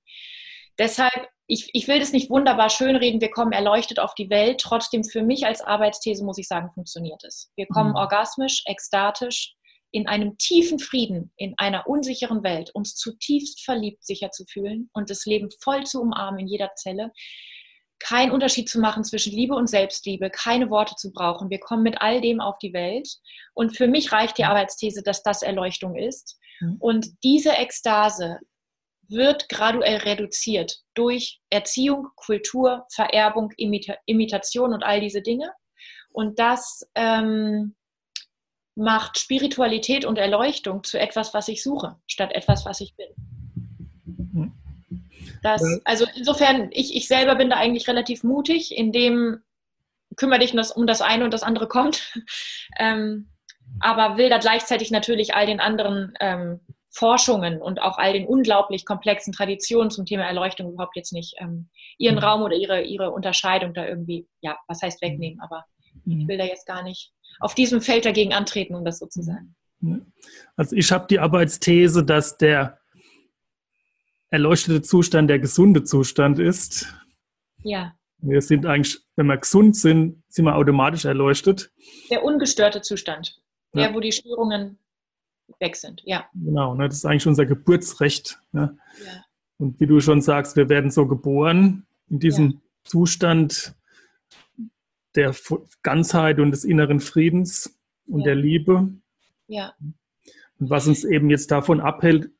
Deshalb, ich, ich will das nicht wunderbar schönreden, wir kommen erleuchtet auf die Welt. Trotzdem für mich als Arbeitsthese muss ich sagen, funktioniert es. Wir kommen mhm. orgasmisch, ekstatisch, in einem tiefen Frieden, in einer unsicheren Welt, uns zutiefst verliebt sicher zu fühlen und das Leben voll zu umarmen in jeder Zelle keinen Unterschied zu machen zwischen Liebe und Selbstliebe, keine Worte zu brauchen. Wir kommen mit all dem auf die Welt. Und für mich reicht die Arbeitsthese, dass das Erleuchtung ist. Mhm. Und diese Ekstase wird graduell reduziert durch Erziehung, Kultur, Vererbung, Imita Imitation und all diese Dinge. Und das ähm, macht Spiritualität und Erleuchtung zu etwas, was ich suche, statt etwas, was ich bin. Das, also insofern, ich, ich selber bin da eigentlich relativ mutig, indem kümmere dich um das eine und das andere kommt. ähm, aber will da gleichzeitig natürlich all den anderen ähm, Forschungen und auch all den unglaublich komplexen Traditionen zum Thema Erleuchtung überhaupt jetzt nicht ähm, ihren mhm. Raum oder ihre, ihre Unterscheidung da irgendwie, ja, was heißt wegnehmen, aber mhm. ich will da jetzt gar nicht auf diesem Feld dagegen antreten, um das so zu sagen. Also ich habe die Arbeitsthese, dass der erleuchtete Zustand der gesunde Zustand ist. Ja. Wir sind eigentlich, wenn wir gesund sind, sind wir automatisch erleuchtet. Der ungestörte Zustand. Der, ja. wo die Störungen weg sind, ja. Genau, ne, das ist eigentlich unser Geburtsrecht. Ne? Ja. Und wie du schon sagst, wir werden so geboren in diesem ja. Zustand der Ganzheit und des inneren Friedens und der Liebe. Ja. Und was uns eben jetzt davon abhält,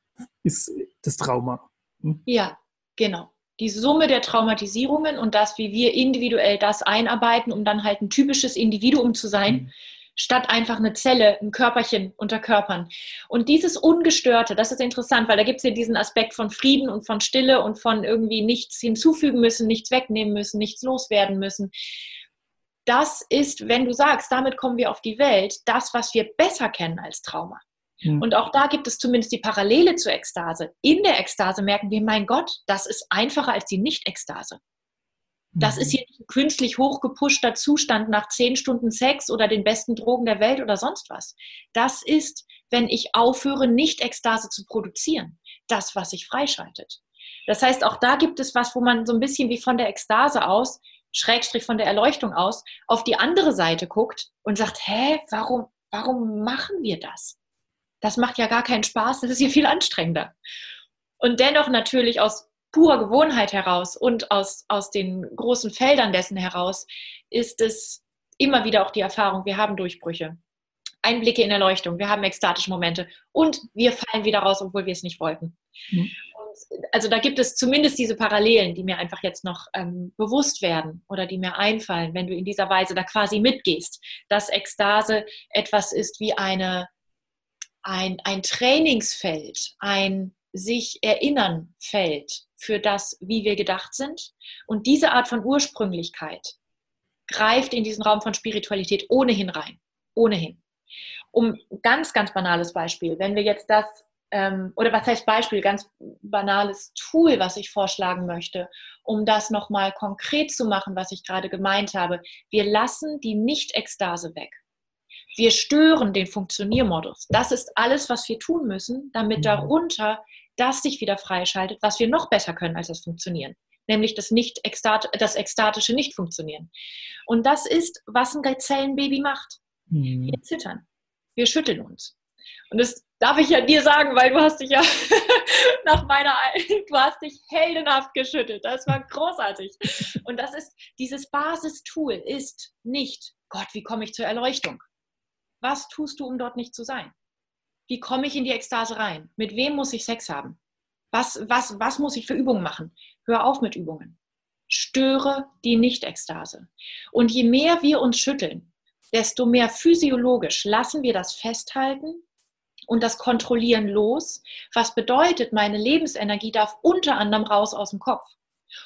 ist das Trauma. Hm? Ja, genau. Die Summe der Traumatisierungen und das, wie wir individuell das einarbeiten, um dann halt ein typisches Individuum zu sein, mhm. Statt einfach eine Zelle, ein Körperchen unter Körpern. Und dieses Ungestörte, das ist interessant, weil da gibt es ja diesen Aspekt von Frieden und von Stille und von irgendwie nichts hinzufügen müssen, nichts wegnehmen müssen, nichts loswerden müssen. Das ist, wenn du sagst, damit kommen wir auf die Welt, das, was wir besser kennen als Trauma. Mhm. Und auch da gibt es zumindest die Parallele zur Ekstase. In der Ekstase merken wir, mein Gott, das ist einfacher als die Nicht-Ekstase. Das mhm. ist hier nicht ein künstlich hochgepushter Zustand nach zehn Stunden Sex oder den besten Drogen der Welt oder sonst was. Das ist, wenn ich aufhöre, Nicht-Ekstase zu produzieren. Das, was sich freischaltet. Das heißt, auch da gibt es was, wo man so ein bisschen wie von der Ekstase aus, Schrägstrich von der Erleuchtung aus, auf die andere Seite guckt und sagt, hä, warum, warum machen wir das? das macht ja gar keinen Spaß, das ist ja viel anstrengender. Und dennoch natürlich aus purer Gewohnheit heraus und aus, aus den großen Feldern dessen heraus ist es immer wieder auch die Erfahrung, wir haben Durchbrüche. Einblicke in Erleuchtung, wir haben ekstatische Momente und wir fallen wieder raus, obwohl wir es nicht wollten. Mhm. also da gibt es zumindest diese Parallelen, die mir einfach jetzt noch ähm, bewusst werden oder die mir einfallen, wenn du in dieser Weise da quasi mitgehst, dass Ekstase etwas ist wie eine ein, ein Trainingsfeld, ein sich erinnern Feld für das, wie wir gedacht sind. Und diese Art von Ursprünglichkeit greift in diesen Raum von Spiritualität ohnehin rein. Ohnehin. Um ganz, ganz banales Beispiel, wenn wir jetzt das, ähm, oder was heißt Beispiel, ganz banales Tool, was ich vorschlagen möchte, um das nochmal konkret zu machen, was ich gerade gemeint habe. Wir lassen die Nicht-Ekstase weg. Wir stören den Funktioniermodus. Das ist alles, was wir tun müssen, damit mhm. darunter das sich wieder freischaltet, was wir noch besser können als das Funktionieren, nämlich das, nicht -Ekstat das ekstatische Nicht-Funktionieren. Und das ist, was ein Zellenbaby macht. Mhm. Wir zittern, wir schütteln uns. Und das darf ich ja dir sagen, weil du hast dich ja nach meiner, du hast dich heldenhaft geschüttelt. Das war großartig. Und das ist, dieses Basistool ist nicht, Gott, wie komme ich zur Erleuchtung? Was tust du, um dort nicht zu sein? Wie komme ich in die Ekstase rein? Mit wem muss ich Sex haben? Was, was, was muss ich für Übungen machen? Hör auf mit Übungen. Störe die Nicht-Ekstase. Und je mehr wir uns schütteln, desto mehr physiologisch lassen wir das festhalten und das Kontrollieren los, was bedeutet, meine Lebensenergie darf unter anderem raus aus dem Kopf.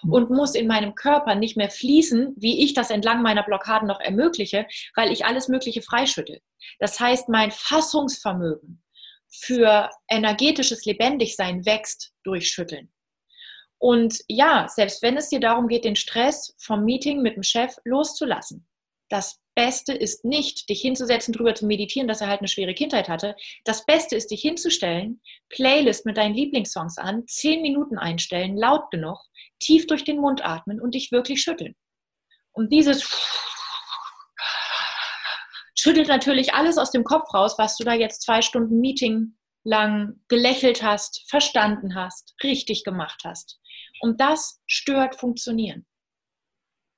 Mhm. und muss in meinem Körper nicht mehr fließen, wie ich das entlang meiner Blockaden noch ermögliche, weil ich alles Mögliche freischüttel. Das heißt, mein Fassungsvermögen für energetisches Lebendigsein wächst durch Schütteln. Und ja, selbst wenn es dir darum geht, den Stress vom Meeting mit dem Chef loszulassen, das Beste ist nicht, dich hinzusetzen, drüber zu meditieren, dass er halt eine schwere Kindheit hatte. Das Beste ist, dich hinzustellen, Playlist mit deinen Lieblingssongs an, zehn Minuten einstellen, laut genug, tief durch den Mund atmen und dich wirklich schütteln. Und dieses schüttelt natürlich alles aus dem Kopf raus, was du da jetzt zwei Stunden Meeting lang gelächelt hast, verstanden hast, richtig gemacht hast. Und das stört Funktionieren.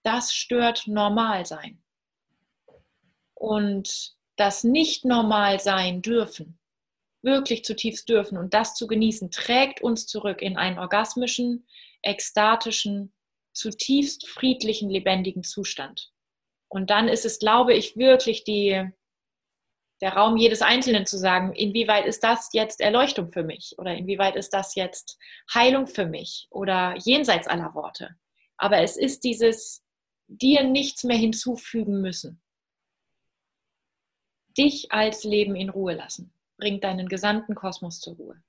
Das stört Normalsein und das nicht normal sein dürfen, wirklich zutiefst dürfen und das zu genießen, trägt uns zurück in einen orgasmischen, ekstatischen, zutiefst friedlichen, lebendigen Zustand. Und dann ist es, glaube ich, wirklich die, der Raum jedes Einzelnen zu sagen, inwieweit ist das jetzt Erleuchtung für mich oder inwieweit ist das jetzt Heilung für mich oder jenseits aller Worte. Aber es ist dieses dir nichts mehr hinzufügen müssen dich als Leben in Ruhe lassen. Bringt deinen gesamten Kosmos zur Ruhe.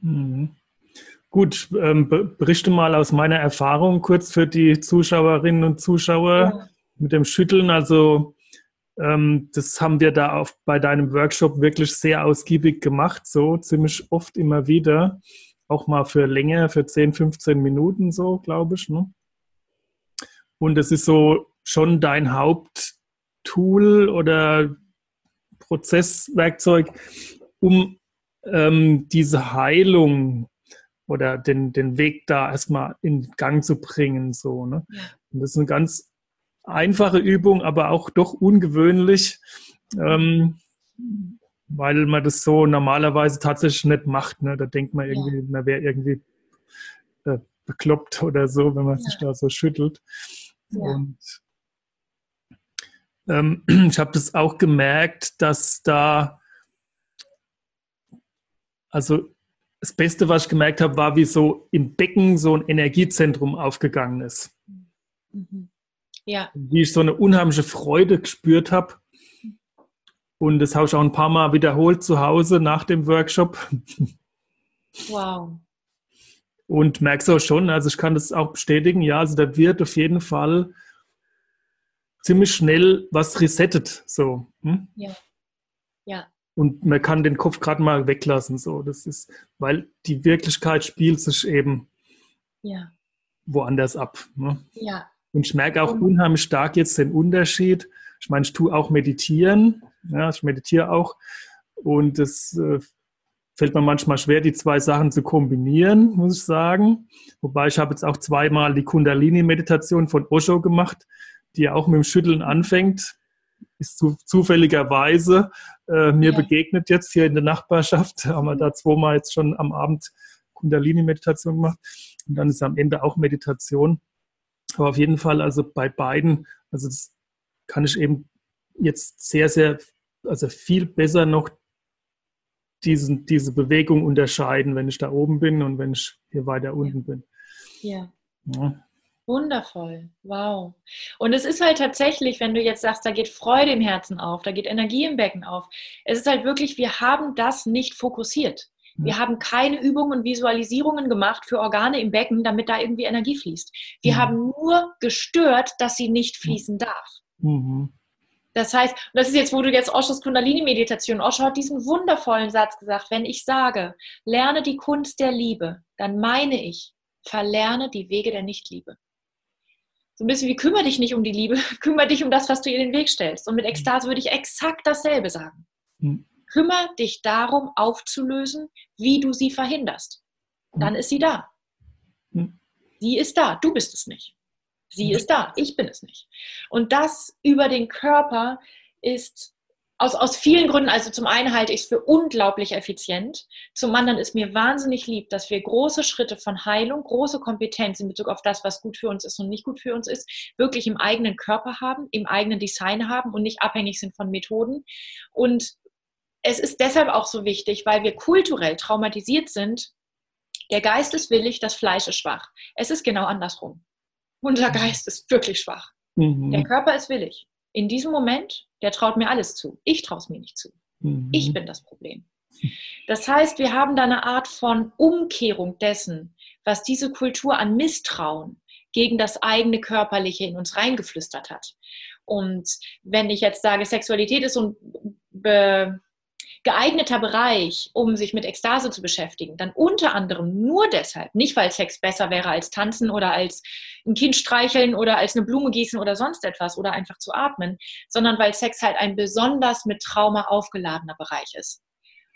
Mhm. Gut, ähm, berichte mal aus meiner Erfahrung kurz für die Zuschauerinnen und Zuschauer ja. mit dem Schütteln. Also Ähm, das haben wir da auf, bei deinem Workshop wirklich sehr ausgiebig gemacht, so ziemlich oft immer wieder. Auch mal für länger, für 10, 15 Minuten so, glaube ich. Ne? Und das ist so schon dein Haupttool oder Prozesswerkzeug, um ähm, diese Heilung oder den, den Weg da erstmal in Gang zu bringen. So, ne? Ja. Und das ist eine ganz einfache Übung, aber auch doch ungewöhnlich, ähm, weil man das so normalerweise tatsächlich nicht macht. Ne? Da denkt man irgendwie, ja. man wäre irgendwie äh, bekloppt oder so, wenn man ja. sich da so schüttelt. Und ähm, ich habe das auch gemerkt, dass da, also das Beste, was ich gemerkt habe, war, wie so im Becken so ein Energiezentrum aufgegangen ist. Mhm. Ja. Wie ich so eine unheimliche Freude gespürt habe. Und das habe ich auch ein paar Mal wiederholt zu Hause nach dem Workshop. Wow. Und merkst auch schon, also ich kann das auch bestätigen, ja, also da wird auf jeden Fall ziemlich schnell was resettet. So. Hm? Ja. Ja. Und man kann den Kopf gerade mal weglassen. So. Das ist, weil die Wirklichkeit spielt sich eben ja. woanders ab. Ne? Ja. Und ich merke auch unheimlich stark jetzt den Unterschied. Ich meine, ich tue auch meditieren. Ja, ich meditiere auch. Und es äh, fällt mir manchmal schwer, die zwei Sachen zu kombinieren, muss ich sagen. Wobei ich habe jetzt auch zweimal die Kundalini-Meditation von Osho gemacht, die ja auch mit dem Schütteln anfängt. Ist zu, zufälligerweise äh, mir ja. begegnet jetzt hier in der Nachbarschaft. Haben wir da zweimal jetzt schon am Abend Kundalini-Meditation gemacht. Und dann ist am Ende auch Meditation. Aber auf jeden Fall, also bei beiden, also das kann ich eben jetzt sehr, sehr, also viel besser noch diesen, diese Bewegung unterscheiden, wenn ich da oben bin und wenn ich hier weiter unten bin. Ja. ja. Wundervoll, wow. Und es ist halt tatsächlich, wenn du jetzt sagst, da geht Freude im Herzen auf, da geht Energie im Becken auf. Es ist halt wirklich, wir haben das nicht fokussiert. Wir haben keine Übungen und Visualisierungen gemacht für Organe im Becken, damit da irgendwie Energie fließt. Wir mhm. haben nur gestört, dass sie nicht fließen darf. Mhm. Das heißt, das ist jetzt, wo du jetzt Oshos Kundalini-Meditation, Osho hat diesen wundervollen Satz gesagt, wenn ich sage, lerne die Kunst der Liebe, dann meine ich, verlerne die Wege der Nichtliebe. So ein bisschen wie kümmere dich nicht um die Liebe, kümmere dich um das, was du ihr in den Weg stellst. Und mit mhm. Ekstase würde ich exakt dasselbe sagen. Mhm. Kümmere dich darum, aufzulösen, wie du sie verhinderst. Dann ist sie da. Sie ist da, du bist es nicht. Sie ist da, ich bin es nicht. Und das über den Körper ist aus, aus vielen Gründen, also zum einen halte ich es für unglaublich effizient, zum anderen ist mir wahnsinnig lieb, dass wir große Schritte von Heilung, große Kompetenz in Bezug auf das, was gut für uns ist und nicht gut für uns ist, wirklich im eigenen Körper haben, im eigenen Design haben und nicht abhängig sind von Methoden. Und es ist deshalb auch so wichtig, weil wir kulturell traumatisiert sind. Der Geist ist willig, das Fleisch ist schwach. Es ist genau andersrum. Unser Geist ist wirklich schwach. Mhm. Der Körper ist willig. In diesem Moment, der traut mir alles zu. Ich traue es mir nicht zu. Mhm. Ich bin das Problem. Das heißt, wir haben da eine Art von Umkehrung dessen, was diese Kultur an Misstrauen gegen das eigene Körperliche in uns reingeflüstert hat. Und wenn ich jetzt sage, Sexualität ist so ein geeigneter Bereich, um sich mit Ekstase zu beschäftigen, dann unter anderem nur deshalb, nicht weil Sex besser wäre als tanzen oder als ein Kind streicheln oder als eine Blume gießen oder sonst etwas oder einfach zu atmen, sondern weil Sex halt ein besonders mit Trauma aufgeladener Bereich ist.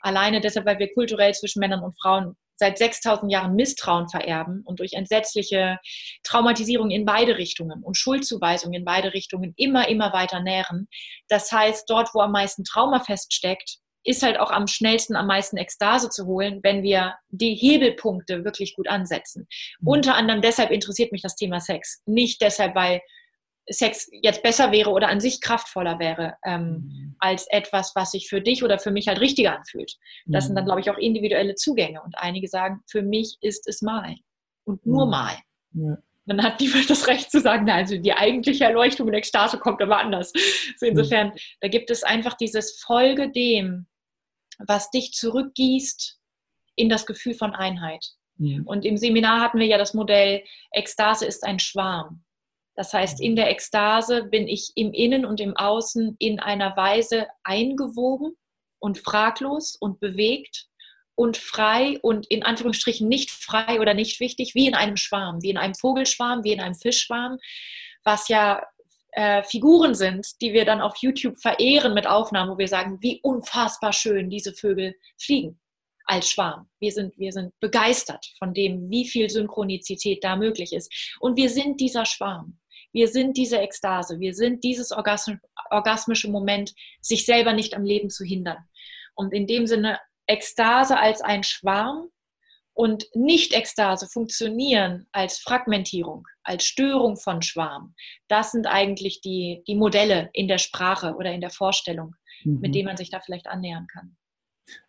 Alleine deshalb, weil wir kulturell zwischen Männern und Frauen seit 6000 Jahren Misstrauen vererben und durch entsetzliche Traumatisierung in beide Richtungen und Schuldzuweisung in beide Richtungen immer, immer weiter nähren. Das heißt, dort, wo am meisten Trauma feststeckt, ist halt auch am schnellsten, am meisten Ekstase zu holen, wenn wir die Hebelpunkte wirklich gut ansetzen. Mhm. Unter anderem deshalb interessiert mich das Thema Sex. Nicht deshalb, weil Sex jetzt besser wäre oder an sich kraftvoller wäre, ähm, mhm. als etwas, was sich für dich oder für mich halt richtiger anfühlt. Das mhm. sind dann, mhm. glaube ich, auch individuelle Zugänge. Und einige sagen, für mich ist es mal und nur mhm. mal. Ja. Dann hat niemand das Recht zu sagen, na, also die eigentliche Erleuchtung und Ekstase kommt aber anders. So insofern, mhm. da gibt es einfach dieses Folge dem, was dich zurückgießt in das Gefühl von Einheit. Ja. Und im Seminar hatten wir ja das Modell, Ekstase ist ein Schwarm. Das heißt, in der Ekstase bin ich im Innen und im Außen in einer Weise eingewoben und fraglos und bewegt und frei und in Anführungsstrichen nicht frei oder nicht wichtig, wie in einem Schwarm, wie in einem Vogelschwarm, wie in einem Fischschwarm, was ja äh, Figuren sind, die wir dann auf YouTube verehren mit Aufnahmen, wo wir sagen, wie unfassbar schön diese Vögel fliegen als Schwarm. Wir sind, wir sind begeistert von dem, wie viel Synchronizität da möglich ist. Und wir sind dieser Schwarm. Wir sind diese Ekstase. Wir sind dieses orgasmische Moment, sich selber nicht am Leben zu hindern. Und in dem Sinne Ekstase als ein Schwarm und Nicht-Ekstase funktionieren als Fragmentierung, als Störung von Schwarm. Das sind eigentlich die, die Modelle in der Sprache oder in der Vorstellung, mhm. mit denen man sich da vielleicht annähern kann.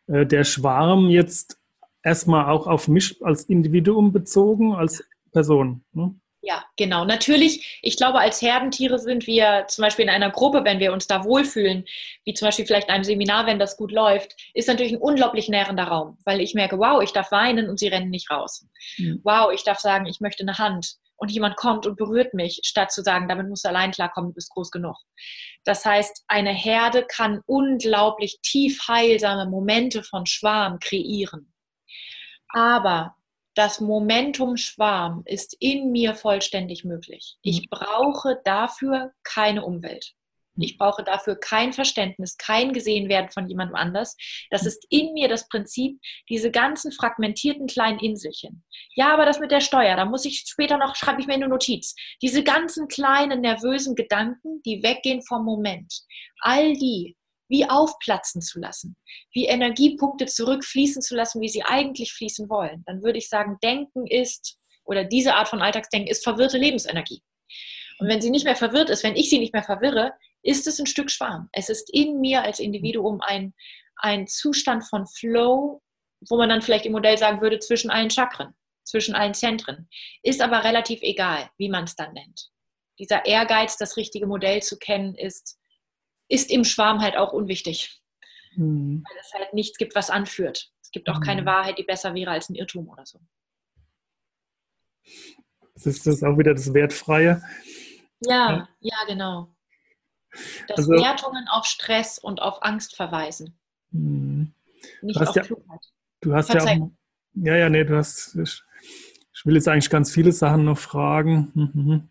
Äh, der Schwarm jetzt erstmal auch auf mich als Individuum bezogen, als Person. Ne? Ja, genau. Natürlich, ich glaube, als Herdentiere sind wir zum Beispiel in einer Gruppe, wenn wir uns da wohlfühlen, wie zum Beispiel vielleicht in einem Seminar, wenn das gut läuft, ist natürlich ein unglaublich nährender Raum, weil ich merke, wow, ich darf weinen und sie rennen nicht raus. Mhm. Wow, ich darf sagen, ich möchte eine Hand und jemand kommt und berührt mich, statt zu sagen, damit musst du allein klarkommen, du bist groß genug. Das heißt, eine Herde kann unglaublich tief heilsame Momente von Schwarm kreieren. Aber das Momentum Schwarm ist in mir vollständig möglich. Ich mhm. brauche dafür keine Umwelt. Ich brauche dafür kein Verständnis, kein Gesehenwerden von jemandem anders. Das mhm. ist in mir das Prinzip, diese ganzen fragmentierten kleinen Inselchen. Ja, aber das mit der Steuer, da muss ich später noch, schreibe ich mir eine Notiz. Diese ganzen kleinen nervösen Gedanken, die weggehen vom Moment. All die wie aufplatzen zu lassen, wie Energiepunkte zurückfließen zu lassen, wie sie eigentlich fließen wollen, dann würde ich sagen, Denken ist, oder diese Art von Alltagsdenken ist verwirrte Lebensenergie. Und wenn sie nicht mehr verwirrt ist, wenn ich sie nicht mehr verwirre, ist es ein Stück Schwarm. Es ist in mir als Individuum ein, ein Zustand von Flow, wo man dann vielleicht im Modell sagen würde, zwischen allen Chakren, zwischen allen Zentren. Ist aber relativ egal, wie man es dann nennt. Dieser Ehrgeiz, das richtige Modell zu kennen, ist ist im Schwarm halt auch unwichtig. Mhm. Weil es halt nichts gibt, was anführt. Es gibt auch mhm. keine Wahrheit, die besser wäre als ein Irrtum oder so. Das ist das auch wieder das Wertfreie. Ja, ja, genau. Dass also, Wertungen auf Stress und auf Angst verweisen. Mhm. Nicht auf ja, Klugheit. Du hast Verzeih. ja, ja, ja, nee, du hast, ich, ich, will jetzt eigentlich ganz viele Sachen noch fragen. Mhm.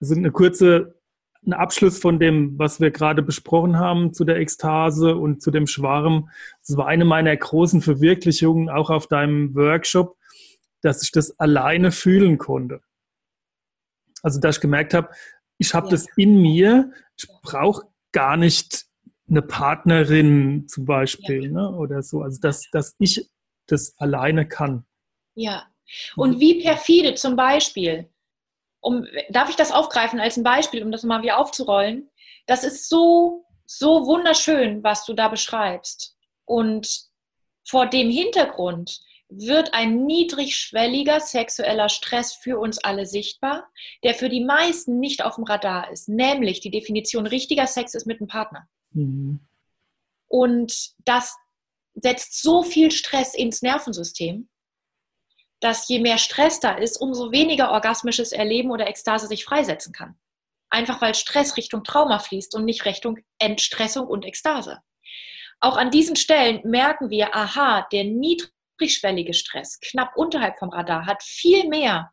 Also eine kurze ein Abschluss von dem, was wir gerade besprochen haben zu der Ekstase und zu dem Schwarm. Das war eine meiner großen Verwirklichungen auch auf deinem Workshop, dass ich das alleine fühlen konnte. Also, dass ich gemerkt habe, ich habe ja. das in mir, ich brauche gar nicht eine Partnerin zum Beispiel ja. ne, oder so. Also, dass, dass ich das alleine kann. Ja. Und wie perfide zum Beispiel um, darf ich das aufgreifen als ein Beispiel, um das mal wieder aufzurollen? Das ist so, so wunderschön, was du da beschreibst. Und vor dem Hintergrund wird ein niedrigschwelliger sexueller Stress für uns alle sichtbar, der für die meisten nicht auf dem Radar ist. Nämlich die Definition richtiger Sex ist mit einem Partner. Mhm. Und das setzt so viel Stress ins Nervensystem, dass je mehr Stress da ist, umso weniger orgasmisches Erleben oder Ekstase sich freisetzen kann. Einfach weil Stress Richtung Trauma fließt und nicht Richtung Entstressung und Ekstase. Auch an diesen Stellen merken wir, aha, der niedrigschwellige Stress, knapp unterhalb vom Radar, hat viel mehr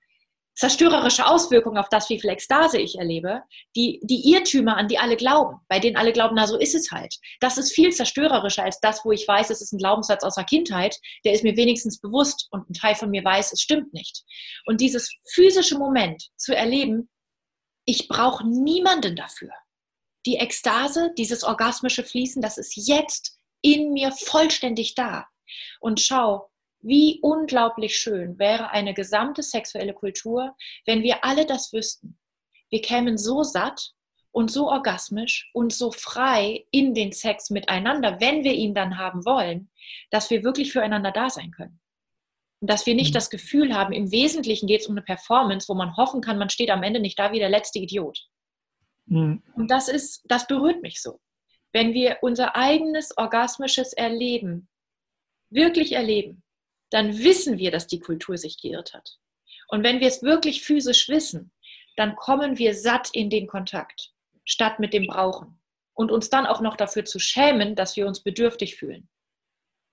zerstörerische Auswirkungen auf das, wie viel Ekstase ich erlebe, die, die Irrtümer, an die alle glauben, bei denen alle glauben, na so ist es halt. Das ist viel zerstörerischer als das, wo ich weiß, es ist ein Glaubenssatz aus der Kindheit, der ist mir wenigstens bewusst und ein Teil von mir weiß, es stimmt nicht. Und dieses physische Moment zu erleben, ich brauche niemanden dafür. Die Ekstase, dieses orgasmische Fließen, das ist jetzt in mir vollständig da. Und schau, wie unglaublich schön wäre eine gesamte sexuelle Kultur, wenn wir alle das wüssten. Wir kämen so satt und so orgasmisch und so frei in den Sex miteinander, wenn wir ihn dann haben wollen, dass wir wirklich füreinander da sein können. Und dass wir nicht mhm. das Gefühl haben, im Wesentlichen geht es um eine Performance, wo man hoffen kann, man steht am Ende nicht da wie der letzte Idiot. Mhm. Und das ist, das berührt mich so. Wenn wir unser eigenes orgasmisches Erleben wirklich erleben, dann wissen wir, dass die Kultur sich geirrt hat. Und wenn wir es wirklich physisch wissen, dann kommen wir satt in den Kontakt, statt mit dem Brauchen. Und uns dann auch noch dafür zu schämen, dass wir uns bedürftig fühlen.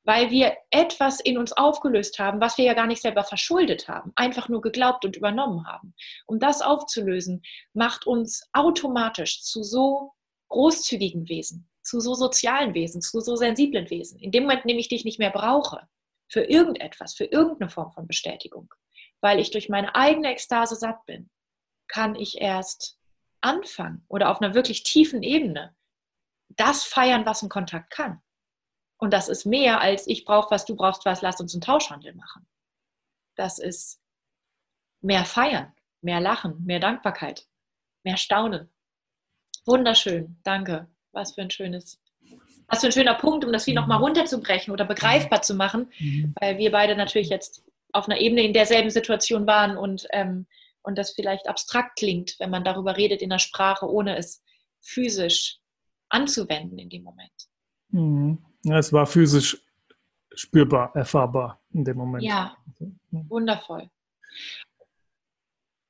Weil wir etwas in uns aufgelöst haben, was wir ja gar nicht selber verschuldet haben, einfach nur geglaubt und übernommen haben. Um das aufzulösen, macht uns automatisch zu so großzügigen Wesen, zu so sozialen Wesen, zu so sensiblen Wesen. In dem Moment, in dem ich dich nicht mehr brauche, für irgendetwas, für irgendeine Form von Bestätigung, weil ich durch meine eigene Ekstase satt bin, kann ich erst anfangen oder auf einer wirklich tiefen Ebene das feiern, was ein Kontakt kann. Und das ist mehr als ich brauche was, du brauchst was, lass uns einen Tauschhandel machen. Das ist mehr feiern, mehr lachen, mehr Dankbarkeit, mehr staunen. Wunderschön, danke. Was für ein schönes, was für ein schöner Punkt, um das wie nochmal runterzubrechen oder begreifbar zu machen, mhm. weil wir beide natürlich jetzt auf einer Ebene in derselben Situation waren und ähm, und das vielleicht abstrakt klingt, wenn man darüber redet in der Sprache, ohne es physisch anzuwenden in dem Moment. Mhm. Ja, es war physisch spürbar, erfahrbar in dem Moment. Ja, wundervoll.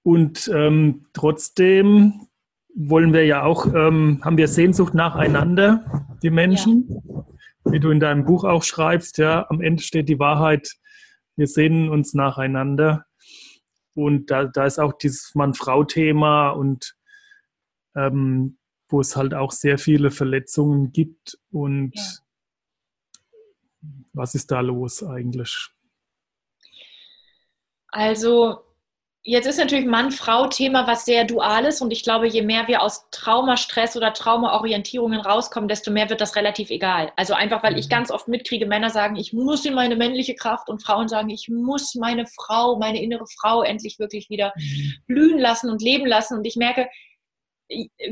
Und ähm, trotzdem wollen wir ja auch, ähm, haben wir Sehnsucht nacheinander, die Menschen. Ja. Wie du in deinem Buch auch schreibst, ja, am Ende steht die Wahrheit, wir sehnen uns nacheinander. Und da, da ist auch dieses Mann-Frau-Thema und ähm, wo es halt auch sehr viele Verletzungen gibt. Und ja. was ist da los eigentlich? Also Jetzt ist natürlich Mann-Frau-Thema was sehr duales und ich glaube, je mehr wir aus Traumastress oder Traumaorientierungen rauskommen, desto mehr wird das relativ egal. Also einfach, weil ich mhm. ganz oft mitkriege, Männer sagen, ich muss in meine männliche Kraft und Frauen sagen, ich muss meine Frau, meine innere Frau endlich wirklich wieder mhm. blühen lassen und leben lassen. Und ich merke,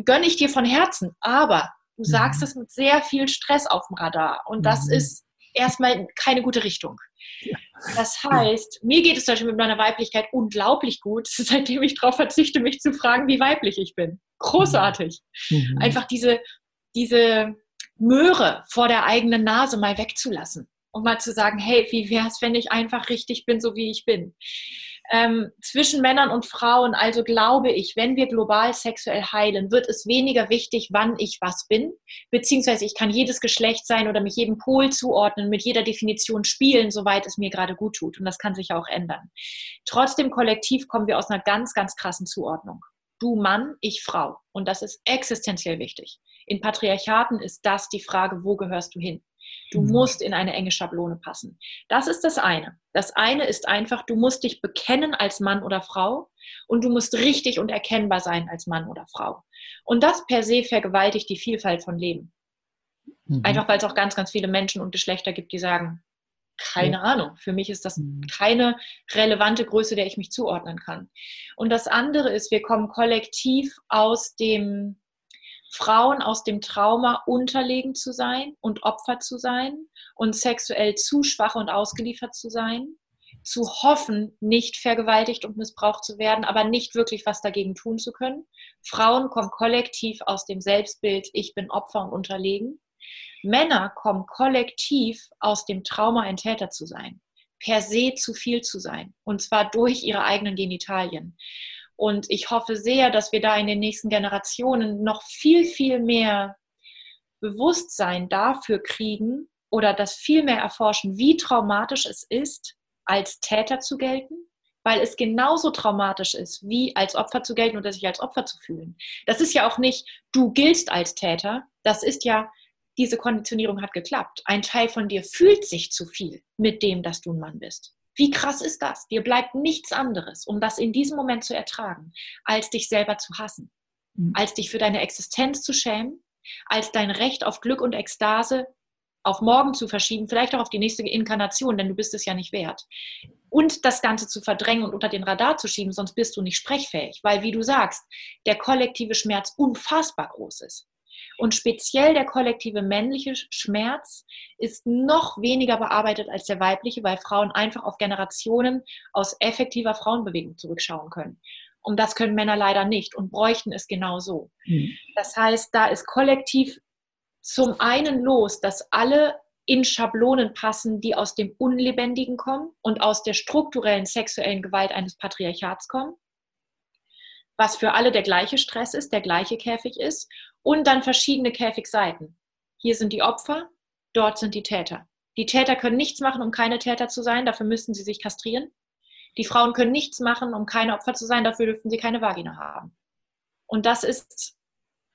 gönne ich dir von Herzen, aber du sagst mhm. es mit sehr viel Stress auf dem Radar und das ist erstmal keine gute Richtung. Das heißt, mir geht es zum Beispiel mit meiner Weiblichkeit unglaublich gut, seitdem ich darauf verzichte, mich zu fragen, wie weiblich ich bin. Großartig. Mhm. Einfach diese, diese Möhre vor der eigenen Nase mal wegzulassen und mal zu sagen, hey, wie wäre es, wenn ich einfach richtig bin, so wie ich bin ähm, zwischen Männern und Frauen. Also glaube ich, wenn wir global sexuell heilen, wird es weniger wichtig, wann ich was bin, beziehungsweise ich kann jedes Geschlecht sein oder mich jedem Pol zuordnen, mit jeder Definition spielen, soweit es mir gerade gut tut. Und das kann sich auch ändern. Trotzdem kollektiv kommen wir aus einer ganz, ganz krassen Zuordnung. Du Mann, ich Frau. Und das ist existenziell wichtig. In Patriarchaten ist das die Frage, wo gehörst du hin? Du mhm. musst in eine enge Schablone passen. Das ist das eine. Das eine ist einfach, du musst dich bekennen als Mann oder Frau und du musst richtig und erkennbar sein als Mann oder Frau. Und das per se vergewaltigt die Vielfalt von Leben. Mhm. Einfach weil es auch ganz, ganz viele Menschen und Geschlechter gibt, die sagen, keine ja. Ahnung, für mich ist das mhm. keine relevante Größe, der ich mich zuordnen kann. Und das andere ist, wir kommen kollektiv aus dem Frauen aus dem Trauma unterlegen zu sein und Opfer zu sein und sexuell zu schwach und ausgeliefert zu sein, zu hoffen, nicht vergewaltigt und missbraucht zu werden, aber nicht wirklich was dagegen tun zu können. Frauen kommen kollektiv aus dem Selbstbild, ich bin Opfer und unterlegen. Männer kommen kollektiv aus dem Trauma, ein Täter zu sein, per se zu viel zu sein, und zwar durch ihre eigenen Genitalien. Und ich hoffe sehr, dass wir da in den nächsten Generationen noch viel, viel mehr Bewusstsein dafür kriegen oder das viel mehr erforschen, wie traumatisch es ist, als Täter zu gelten, weil es genauso traumatisch ist, wie als Opfer zu gelten oder sich als Opfer zu fühlen. Das ist ja auch nicht, du giltst als Täter, das ist ja, diese Konditionierung hat geklappt. Ein Teil von dir fühlt sich zu viel mit dem, dass du ein Mann bist. Wie krass ist das? Dir bleibt nichts anderes, um das in diesem Moment zu ertragen, als dich selber zu hassen, mhm. als dich für deine Existenz zu schämen, als dein Recht auf Glück und Ekstase auf morgen zu verschieben, vielleicht auch auf die nächste Inkarnation, denn du bist es ja nicht wert. Und das Ganze zu verdrängen und unter den Radar zu schieben, sonst bist du nicht sprechfähig, weil, wie du sagst, der kollektive Schmerz unfassbar groß ist. Und speziell der kollektive männliche Schmerz ist noch weniger bearbeitet als der weibliche, weil Frauen einfach auf Generationen aus effektiver Frauenbewegung zurückschauen können. Und das können Männer leider nicht und bräuchten es genauso. Mhm. Das heißt, da ist kollektiv zum einen los, dass alle in Schablonen passen, die aus dem Unlebendigen kommen und aus der strukturellen sexuellen Gewalt eines Patriarchats kommen. was für alle der gleiche Stress ist, der gleiche Käfig ist und dann verschiedene Käfigseiten. Hier sind die Opfer, dort sind die Täter. Die Täter können nichts machen, um keine Täter zu sein, dafür müssten sie sich kastrieren. Die Frauen können nichts machen, um keine Opfer zu sein, dafür dürften sie keine Vagina haben. Und das ist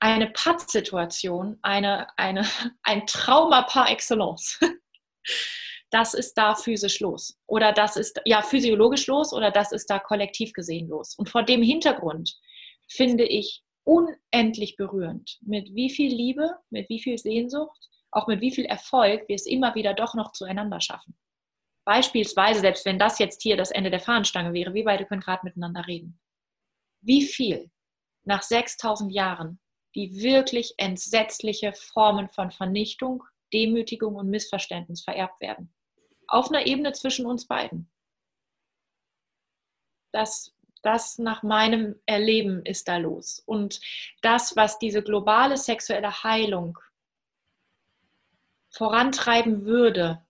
eine Pattsituation, eine, eine, ein Trauma par excellence. Das ist da physisch los. Oder das ist ja physiologisch los oder das ist da kollektiv gesehen los. Und vor dem Hintergrund finde ich unendlich berührend, mit wie viel Liebe, mit wie viel Sehnsucht, auch mit wie viel Erfolg wir es immer wieder doch noch zueinander schaffen. Beispielsweise, selbst wenn das jetzt hier das Ende der Fahnenstange wäre, wir beide können gerade miteinander reden. Wie viel nach 6000 Jahren die wirklich entsetzliche Formen von Vernichtung, Demütigung und Missverständnis vererbt werden. Auf einer Ebene zwischen uns beiden. Das, das nach meinem Erleben ist da los. Und das, was diese globale sexuelle Heilung vorantreiben würde,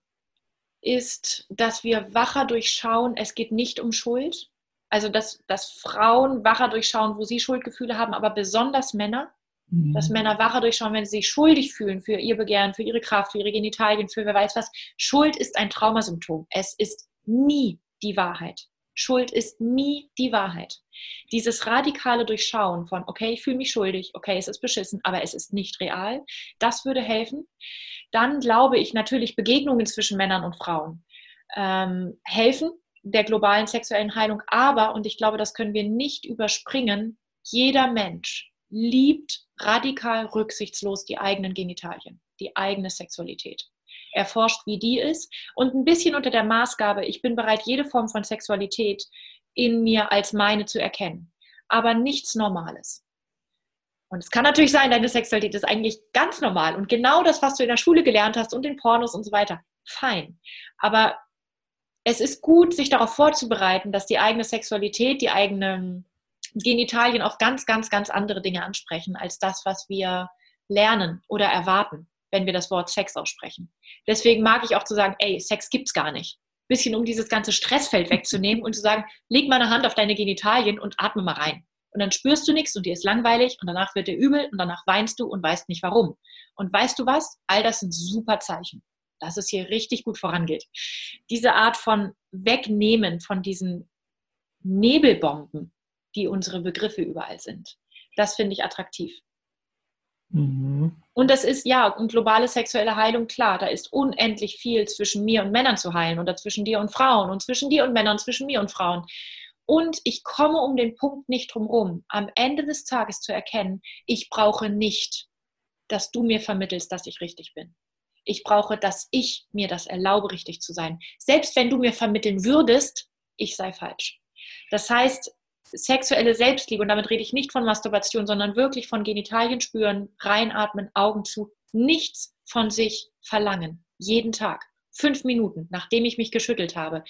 ist, dass wir wacher durchschauen, es geht nicht um Schuld. Also, dass, dass Frauen wacher durchschauen, wo sie Schuldgefühle haben, aber besonders Männer. Mhm. Dass Männer wacher durchschauen, wenn sie sich schuldig fühlen für ihr Begehren, für ihre Kraft, für ihre Genitalien, für wer weiß was. Schuld ist ein Traumasymptom. Es ist nie die Wahrheit. Schuld ist nie die Wahrheit. Dieses radikale Durchschauen von, okay, ich fühle mich schuldig, okay, es ist beschissen, aber es ist nicht real, das würde helfen. Dann glaube ich natürlich, Begegnungen zwischen Männern und Frauen ähm, helfen der globalen sexuellen Heilung. Aber, und ich glaube, das können wir nicht überspringen, jeder Mensch liebt radikal rücksichtslos die eigenen Genitalien, die eigene Sexualität erforscht, wie die ist und ein bisschen unter der Maßgabe, ich bin bereit, jede Form von Sexualität in mir als meine zu erkennen, aber nichts Normales. Und es kann natürlich sein, deine Sexualität ist eigentlich ganz normal und genau das, was du in der Schule gelernt hast und in Pornos und so weiter, fein. Aber es ist gut, sich darauf vorzubereiten, dass die eigene Sexualität, die eigenen Genitalien auch ganz, ganz, ganz andere Dinge ansprechen als das, was wir lernen oder erwarten wenn wir das Wort Sex aussprechen. Deswegen mag ich auch zu sagen, ey, Sex gibt's gar nicht. Bisschen um dieses ganze Stressfeld wegzunehmen und zu sagen, leg mal eine Hand auf deine Genitalien und atme mal rein. Und dann spürst du nichts und dir ist langweilig und danach wird dir übel und danach weinst du und weißt nicht warum. Und weißt du was? All das sind super Zeichen, dass es hier richtig gut vorangeht. Diese Art von Wegnehmen von diesen Nebelbomben, die unsere Begriffe überall sind, das finde ich attraktiv. Mhm. Und das ist ja, und globale sexuelle Heilung, klar, da ist unendlich viel zwischen mir und Männern zu heilen oder zwischen dir und Frauen und zwischen dir und Männern, zwischen mir und Frauen. Und ich komme um den Punkt nicht drumherum, am Ende des Tages zu erkennen, ich brauche nicht, dass du mir vermittelst, dass ich richtig bin. Ich brauche, dass ich mir das erlaube, richtig zu sein. Selbst wenn du mir vermitteln würdest, ich sei falsch. Das heißt, sexuelle Selbstliebe, und damit rede ich nicht von Masturbation, sondern wirklich von Genitalien spüren, reinatmen, Augen zu, nichts von sich verlangen. Jeden Tag. Fünf Minuten, nachdem ich mich geschüttelt habe.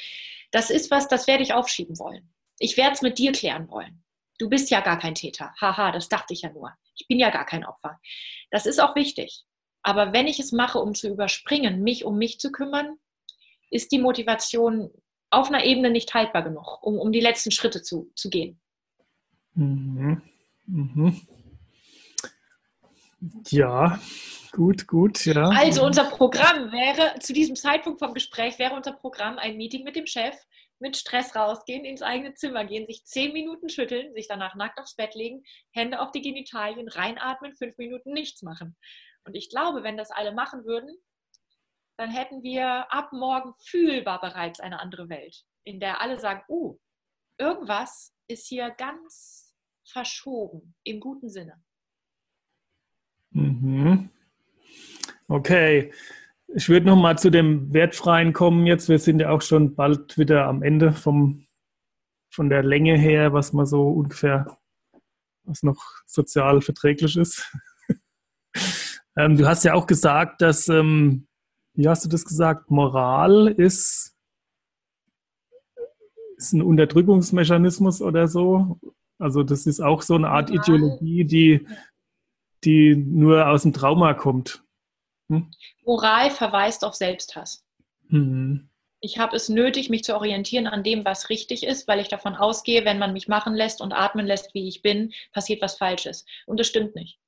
Das ist was, das werde ich aufschieben wollen. Ich werde es mit dir klären wollen. Du bist ja gar kein Täter. Haha, das dachte ich ja nur. Ich bin ja gar kein Opfer. Das ist auch wichtig. Aber wenn ich es mache, um zu überspringen, mich um mich zu kümmern, ist die Motivation auf einer Ebene nicht haltbar genug, um, um die letzten Schritte zu, zu gehen. Mhm. Mhm. Ja, gut, gut, ja. Also unser Programm wäre, zu diesem Zeitpunkt vom Gespräch wäre unser Programm ein Meeting mit dem Chef, mit Stress rausgehen, ins eigene Zimmer gehen, sich zehn Minuten schütteln, sich danach nackt aufs Bett legen, Hände auf die Genitalien, reinatmen, fünf Minuten nichts machen. Und ich glaube, wenn das alle machen würden, dann hätten wir ab morgen fühlbar bereits eine andere Welt, in der alle sagen, uh, irgendwas ist hier ganz verschoben, im guten Sinne. Mhm. Okay, ich würde noch mal zu dem Wertfreien kommen jetzt. Wir sind ja auch schon bald wieder am Ende vom, von der Länge her, was man so ungefähr, was noch sozial verträglich ist. ähm, du hast ja auch gesagt, dass ähm, wie hast du das gesagt? Moral ist, ist ein Unterdrückungsmechanismus oder so. Also das ist auch so eine Art Moral. Ideologie, die, die nur aus dem Trauma kommt. Hm? Moral verweist auf Selbsthass. Mhm. Ich habe es nötig, mich zu orientieren an dem, was richtig ist, weil ich davon ausgehe, wenn man mich machen lässt und atmen lässt, wie ich bin, passiert was Falsches. Und das stimmt nicht.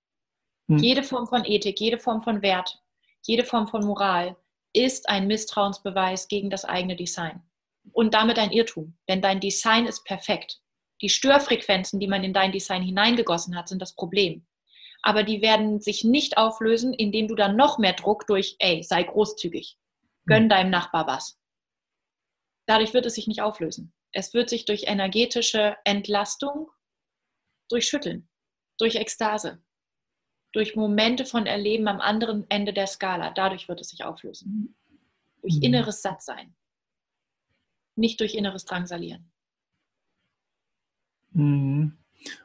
Hm. Jede Form von Ethik, jede Form von Wert, jede Form von Moral ist ein Misstrauensbeweis gegen das eigene Design. Und damit ein Irrtum, denn dein Design ist perfekt. Die Störfrequenzen, die man in dein Design hineingegossen hat, sind das Problem. Aber die werden sich nicht auflösen, indem du dann noch mehr Druck durch, ey, sei großzügig, gönn hm. deinem Nachbar was. Dadurch wird es sich nicht auflösen. Es wird sich durch energetische Entlastung, durch Schütteln, durch Ekstase, durch Momente von Erleben am anderen Ende der Skala, dadurch wird es sich auflösen. Durch mhm. inneres Sattsein, nicht durch inneres Drangsalieren. Mhm.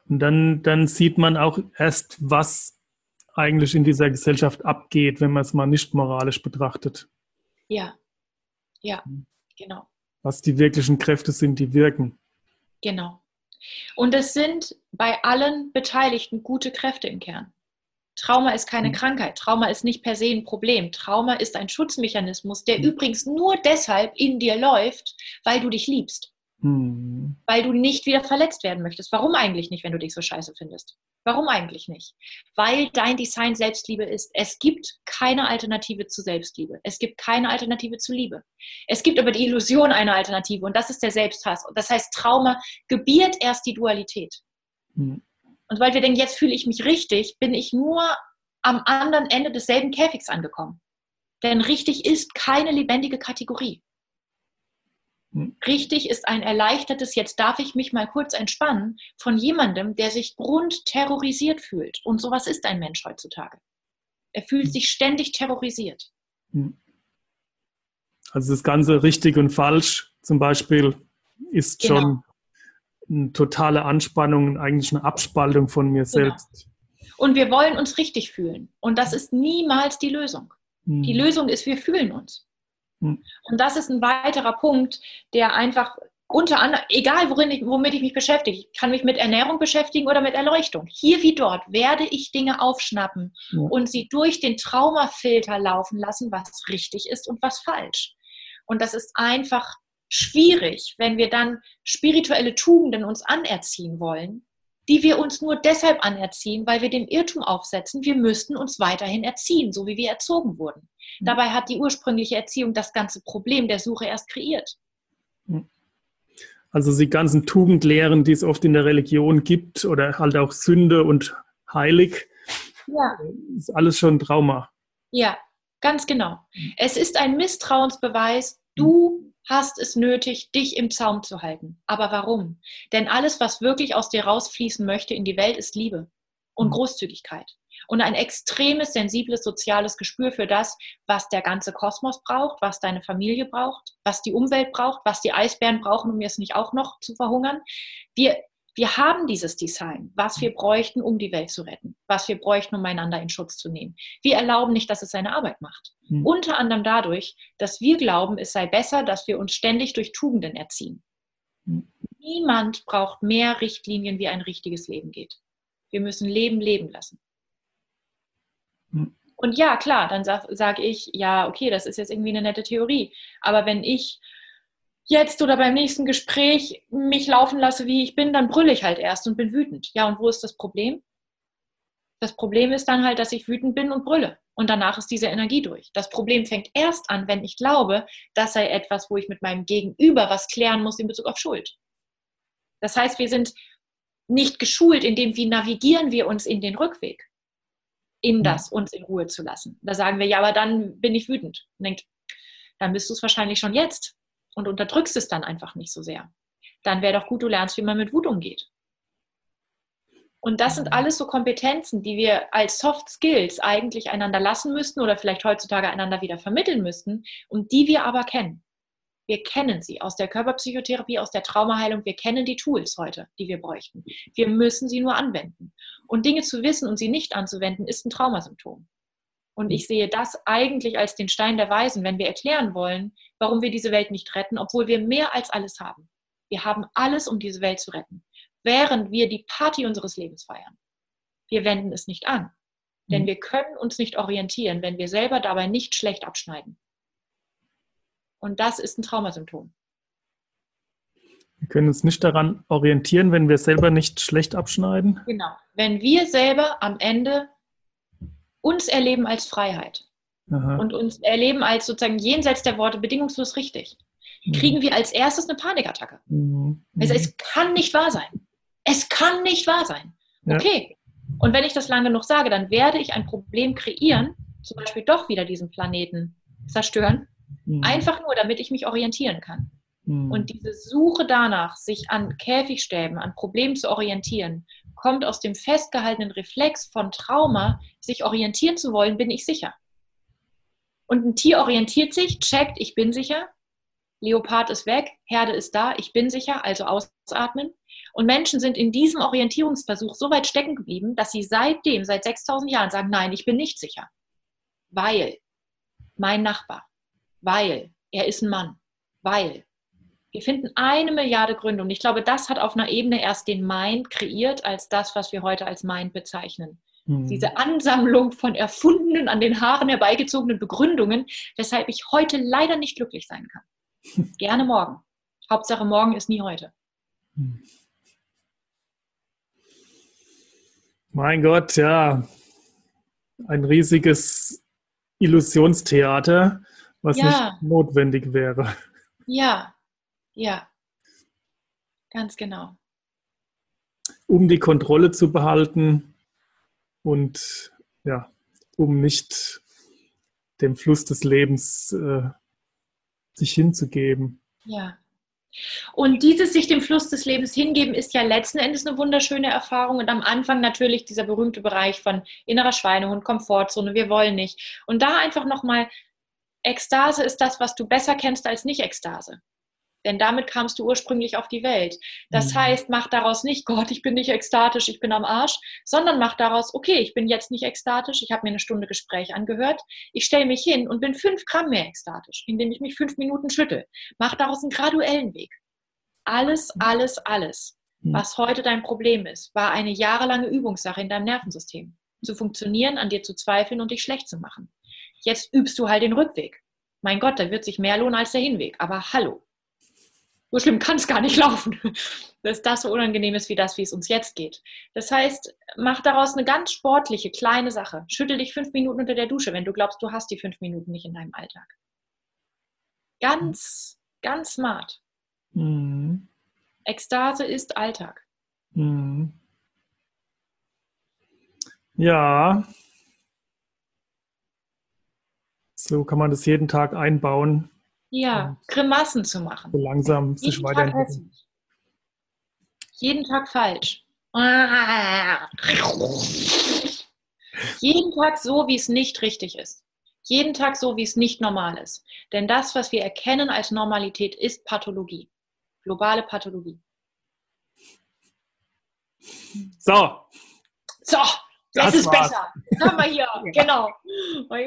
Und dann, dann sieht man auch erst, was eigentlich in dieser Gesellschaft abgeht, wenn man es mal nicht moralisch betrachtet. Ja, ja, mhm. genau. Was die wirklichen Kräfte sind, die wirken. Genau. Und es sind bei allen Beteiligten gute Kräfte im Kern. Trauma ist keine mhm. Krankheit. Trauma ist nicht per se ein Problem. Trauma ist ein Schutzmechanismus, der mhm. übrigens nur deshalb in dir läuft, weil du dich liebst. Mhm. Weil du nicht wieder verletzt werden möchtest. Warum eigentlich nicht, wenn du dich so scheiße findest? Warum eigentlich nicht? Weil dein Design Selbstliebe ist. Es gibt keine Alternative zu Selbstliebe. Es gibt keine Alternative zu Liebe. Es gibt aber die Illusion einer Alternative und das ist der Selbsthass. Das heißt, Trauma gebiert erst die Dualität. Mhm. Und weil wir denken, jetzt fühle ich mich richtig, bin ich nur am anderen Ende desselben Käfigs angekommen. Denn richtig ist keine lebendige Kategorie. Hm. Richtig ist ein erleichtertes, jetzt darf ich mich mal kurz entspannen, von jemandem, der sich grundterrorisiert fühlt. Und sowas ist ein Mensch heutzutage. Er fühlt hm. sich ständig terrorisiert. Hm. Also das Ganze richtig und falsch zum Beispiel ist genau. schon eine totale Anspannung, eigentlich eine Abspaltung von mir genau. selbst. Und wir wollen uns richtig fühlen. Und das ist niemals die Lösung. Hm. Die Lösung ist, wir fühlen uns. Hm. Und das ist ein weiterer Punkt, der einfach unter anderem, egal worin ich, womit ich mich beschäftige, ich kann mich mit Ernährung beschäftigen oder mit Erleuchtung. Hier wie dort werde ich Dinge aufschnappen ja. und sie durch den Traumafilter laufen lassen, was richtig ist und was falsch. Und das ist einfach schwierig, wenn wir dann spirituelle Tugenden uns anerziehen wollen, die wir uns nur deshalb anerziehen, weil wir den Irrtum aufsetzen, wir müssten uns weiterhin erziehen, so wie wir erzogen wurden. Mhm. Dabei hat die ursprüngliche Erziehung das ganze Problem der Suche erst kreiert. Mhm. Also die ganzen Tugendlehren, die es oft in der Religion gibt, oder halt auch Sünde und heilig, ja. ist alles schon Trauma. Ja, ganz genau. Mhm. Es ist ein Misstrauensbeweis, du hast es nötig, dich im Zaum zu halten. Aber warum? Denn alles, was wirklich aus dir rausfließen möchte in die Welt, ist Liebe und mhm. Großzügigkeit. Und ein extremes, sensibles, soziales Gespür für das, was der ganze Kosmos braucht, was deine Familie braucht, was die Umwelt braucht, was die Eisbären brauchen, um jetzt nicht auch noch zu verhungern. Wir, wir haben dieses Design, was wir bräuchten, um die Welt zu retten, was wir bräuchten, um einander in Schutz zu nehmen. Wir erlauben nicht, dass es seine Arbeit macht. Mhm. Unter anderem dadurch, dass wir glauben, es sei besser, dass wir uns ständig durch Tugenden erziehen. Mhm. Niemand braucht mehr Richtlinien, wie ein richtiges Leben geht. Wir müssen Leben leben lassen. Mhm. Und ja, klar, dann sage sag ich, ja, okay, das ist jetzt irgendwie eine nette Theorie. Aber wenn ich jetzt oder beim nächsten Gespräch mich laufen lasse, wie ich bin, dann brülle ich halt erst und bin wütend. Ja, und wo ist das Problem? Das Problem ist dann halt, dass ich wütend bin und brülle. Und danach ist diese Energie durch. Das Problem fängt erst an, wenn ich glaube, das sei etwas, wo ich mit meinem Gegenüber was klären muss in Bezug auf Schuld. Das heißt, wir sind nicht geschult, indem wie navigieren wir uns in den Rückweg, in das uns in Ruhe zu lassen. Da sagen wir, ja, aber dann bin ich wütend. Und denkt, dann bist du es wahrscheinlich schon jetzt und unterdrückst es dann einfach nicht so sehr. Dann wäre doch gut, du lernst, wie man mit Wut umgeht. Und das sind alles so Kompetenzen, die wir als Soft Skills eigentlich einander lassen müssten oder vielleicht heutzutage einander wieder vermitteln müssten und die wir aber kennen. Wir kennen sie aus der Körperpsychotherapie, aus der Traumaheilung. Wir kennen die Tools heute, die wir bräuchten. Wir müssen sie nur anwenden. Und Dinge zu wissen und sie nicht anzuwenden, ist ein Traumasymptom. Und ich sehe das eigentlich als den Stein der Weisen, wenn wir erklären wollen, warum wir diese Welt nicht retten, obwohl wir mehr als alles haben. Wir haben alles, um diese Welt zu retten, während wir die Party unseres Lebens feiern. Wir wenden es nicht an, denn mhm. wir können uns nicht orientieren, wenn wir selber dabei nicht schlecht abschneiden. Und das ist ein Traumasymptom. Wir können uns nicht daran orientieren, wenn wir selber nicht schlecht abschneiden. Genau. Wenn wir selber am Ende uns erleben als Freiheit Aha. und uns erleben als sozusagen jenseits der Worte bedingungslos richtig, mhm. kriegen wir als erstes eine Panikattacke. Mhm. Also es kann nicht wahr sein. Es kann nicht wahr sein. Okay. Ja. Und wenn ich das lange genug sage, dann werde ich ein Problem kreieren, zum Beispiel doch wieder diesen Planeten zerstören, mhm. einfach nur, damit ich mich orientieren kann. Mhm. Und diese Suche danach, sich an Käfigstäben, an Problemen zu orientieren, kommt aus dem festgehaltenen Reflex von Trauma, sich orientieren zu wollen, bin ich sicher. Und ein Tier orientiert sich, checkt, ich bin sicher, Leopard ist weg, Herde ist da, ich bin sicher, also ausatmen. Und Menschen sind in diesem Orientierungsversuch so weit stecken geblieben, dass sie seitdem, seit 6000 Jahren sagen, nein, ich bin nicht sicher. Weil mein Nachbar, weil er ist ein Mann, weil wir finden eine Milliarde Gründe und ich glaube, das hat auf einer Ebene erst den Mind kreiert als das, was wir heute als Mind bezeichnen. Mhm. Diese Ansammlung von erfundenen, an den Haaren herbeigezogenen Begründungen, weshalb ich heute leider nicht glücklich sein kann. Gerne morgen. Hauptsache morgen ist nie heute. Mein Gott, ja. Ein riesiges Illusionstheater, was ja. nicht notwendig wäre. Ja, ja, ganz genau. Um die Kontrolle zu behalten und ja, um nicht dem Fluss des Lebens äh, sich hinzugeben. Ja. Und dieses sich dem Fluss des Lebens hingeben ist ja letzten Endes eine wunderschöne Erfahrung. Und am Anfang natürlich dieser berühmte Bereich von innerer Schweinung und Komfortzone. Wir wollen nicht. Und da einfach nochmal, Ekstase ist das, was du besser kennst als Nicht-Ekstase. Denn damit kamst du ursprünglich auf die Welt. Das mhm. heißt, mach daraus nicht, Gott, ich bin nicht ekstatisch, ich bin am Arsch, sondern mach daraus, okay, ich bin jetzt nicht ekstatisch, ich habe mir eine Stunde Gespräch angehört, ich stelle mich hin und bin fünf Gramm mehr ekstatisch, indem ich mich fünf Minuten schüttel. Mach daraus einen graduellen Weg. Alles, mhm. alles, alles, mhm. was heute dein Problem ist, war eine jahrelange Übungssache in deinem Nervensystem. Zu funktionieren, an dir zu zweifeln und dich schlecht zu machen. Jetzt übst du halt den Rückweg. Mein Gott, da wird sich mehr lohnen als der Hinweg. Aber hallo, so schlimm kann es gar nicht laufen, dass das so unangenehm ist wie das, wie es uns jetzt geht. Das heißt, mach daraus eine ganz sportliche, kleine Sache. Schüttel dich fünf Minuten unter der Dusche, wenn du glaubst, du hast die fünf Minuten nicht in deinem Alltag. Ganz, ganz smart. Mhm. Ekstase ist Alltag. Mhm. Ja. So kann man das jeden Tag einbauen. Ja, Grimassen zu machen. So langsam sich weiterentwickeln. Jeden Tag falsch. Jeden Tag so, wie es nicht richtig ist. Jeden Tag so, wie es nicht normal ist. Denn das, was wir erkennen als Normalität, ist Pathologie. Globale Pathologie. So. So. Das, das ist war's. besser. Haben wir hier, genau.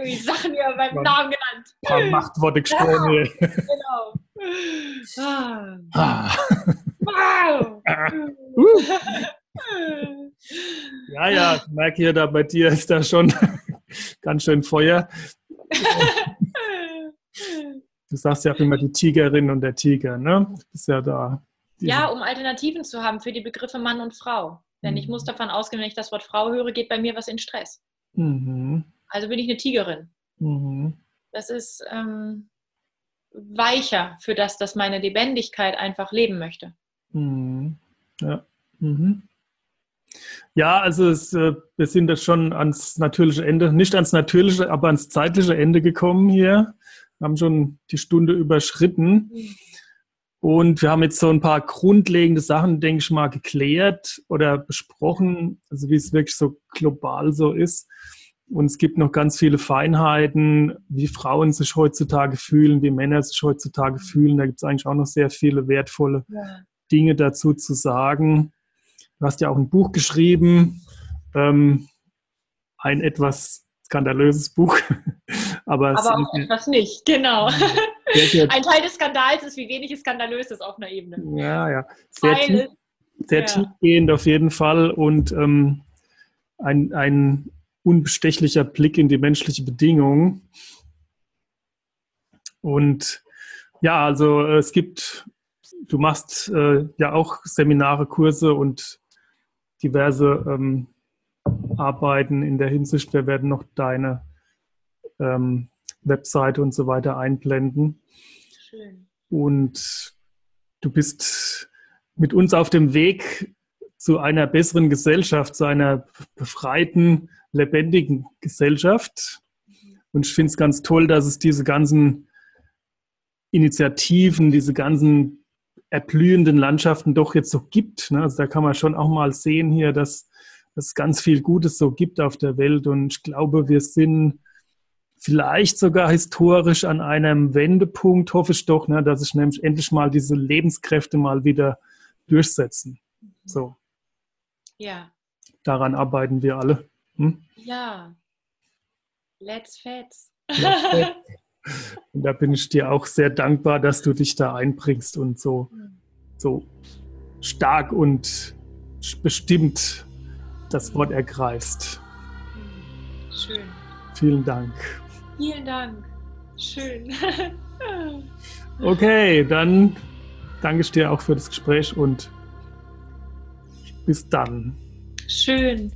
Die Sachen hier beim Namen genannt. Ein paar Machtworte gesprochen. Ja, genau. Ah. Wow. ja, ja, ich merke hier, da bei dir ist da schon ganz schön Feuer. Du sagst ja auch immer die Tigerin und der Tiger, ne? Du bist ja da. Ja, um Alternativen zu haben für die Begriffe Mann und Frau. Denn ich muss mhm. davon ausgehen, wenn ich das Wort Frau höre, geht bei mir was in Stress. Mhm. Also bin ich eine Tigerin. Mhm. Das ist ähm, weicher für das, dass meine Lebendigkeit einfach leben möchte. Mhm. Ja. Mhm. Ja, also es, äh, wir sind jetzt schon ans natürliche Ende, nicht ans natürliche, aber ans zeitliche Ende gekommen hier. Wir haben schon die Stunde überschritten. Und wir haben jetzt so ein paar grundlegende Sachen, denke ich mal, geklärt oder besprochen, also wie es wirklich so global so ist. Und es gibt noch ganz viele Feinheiten, wie Frauen sich heutzutage fühlen, wie Männer sich heutzutage fühlen. Da gibt es eigentlich auch noch sehr viele wertvolle ja. Dinge dazu zu sagen. Du hast ja auch ein Buch geschrieben, ähm, ein etwas skandalöses Buch. Aber, Aber auch etwas nicht, genau. Ein Teil des Skandals ist, wie wenig es skandalös ist auf einer Ebene. Ja, ja. Sehr, tief, sehr ja. tiefgehend auf jeden Fall und ähm, ein, ein unbestechlicher Blick in die menschliche Bedingung. Und Ja, also es gibt, du machst äh, ja auch Seminare, Kurse und diverse ähm, Arbeiten in der Hinsicht. Wir werden noch deine ähm, Webseite und so weiter einblenden. Schön. Und du bist mit uns auf dem Weg zu einer besseren Gesellschaft, zu einer befreiten, lebendigen Gesellschaft. Und ich finde es ganz toll, dass es diese ganzen Initiativen, diese ganzen erblühenden Landschaften doch jetzt so gibt. Ne? Also da kann man schon auch mal sehen hier, dass, dass es ganz viel Gutes so gibt auf der Welt. Und ich glaube, wir sind vielleicht sogar historisch an einem Wendepunkt, hoffe ich doch, ne, dass sich nämlich endlich mal diese Lebenskräfte mal wieder durchsetzen. So. Ja. Daran arbeiten wir alle. Hm? Ja. Let's fetz. Und da bin ich dir auch sehr dankbar, dass du dich da einbringst und so, hm. so stark und bestimmt das Wort ergreifst. Hm. Schön. Vielen Dank. Vielen Dank. Schön. okay, dann danke ich dir auch für das Gespräch und bis dann. Schön.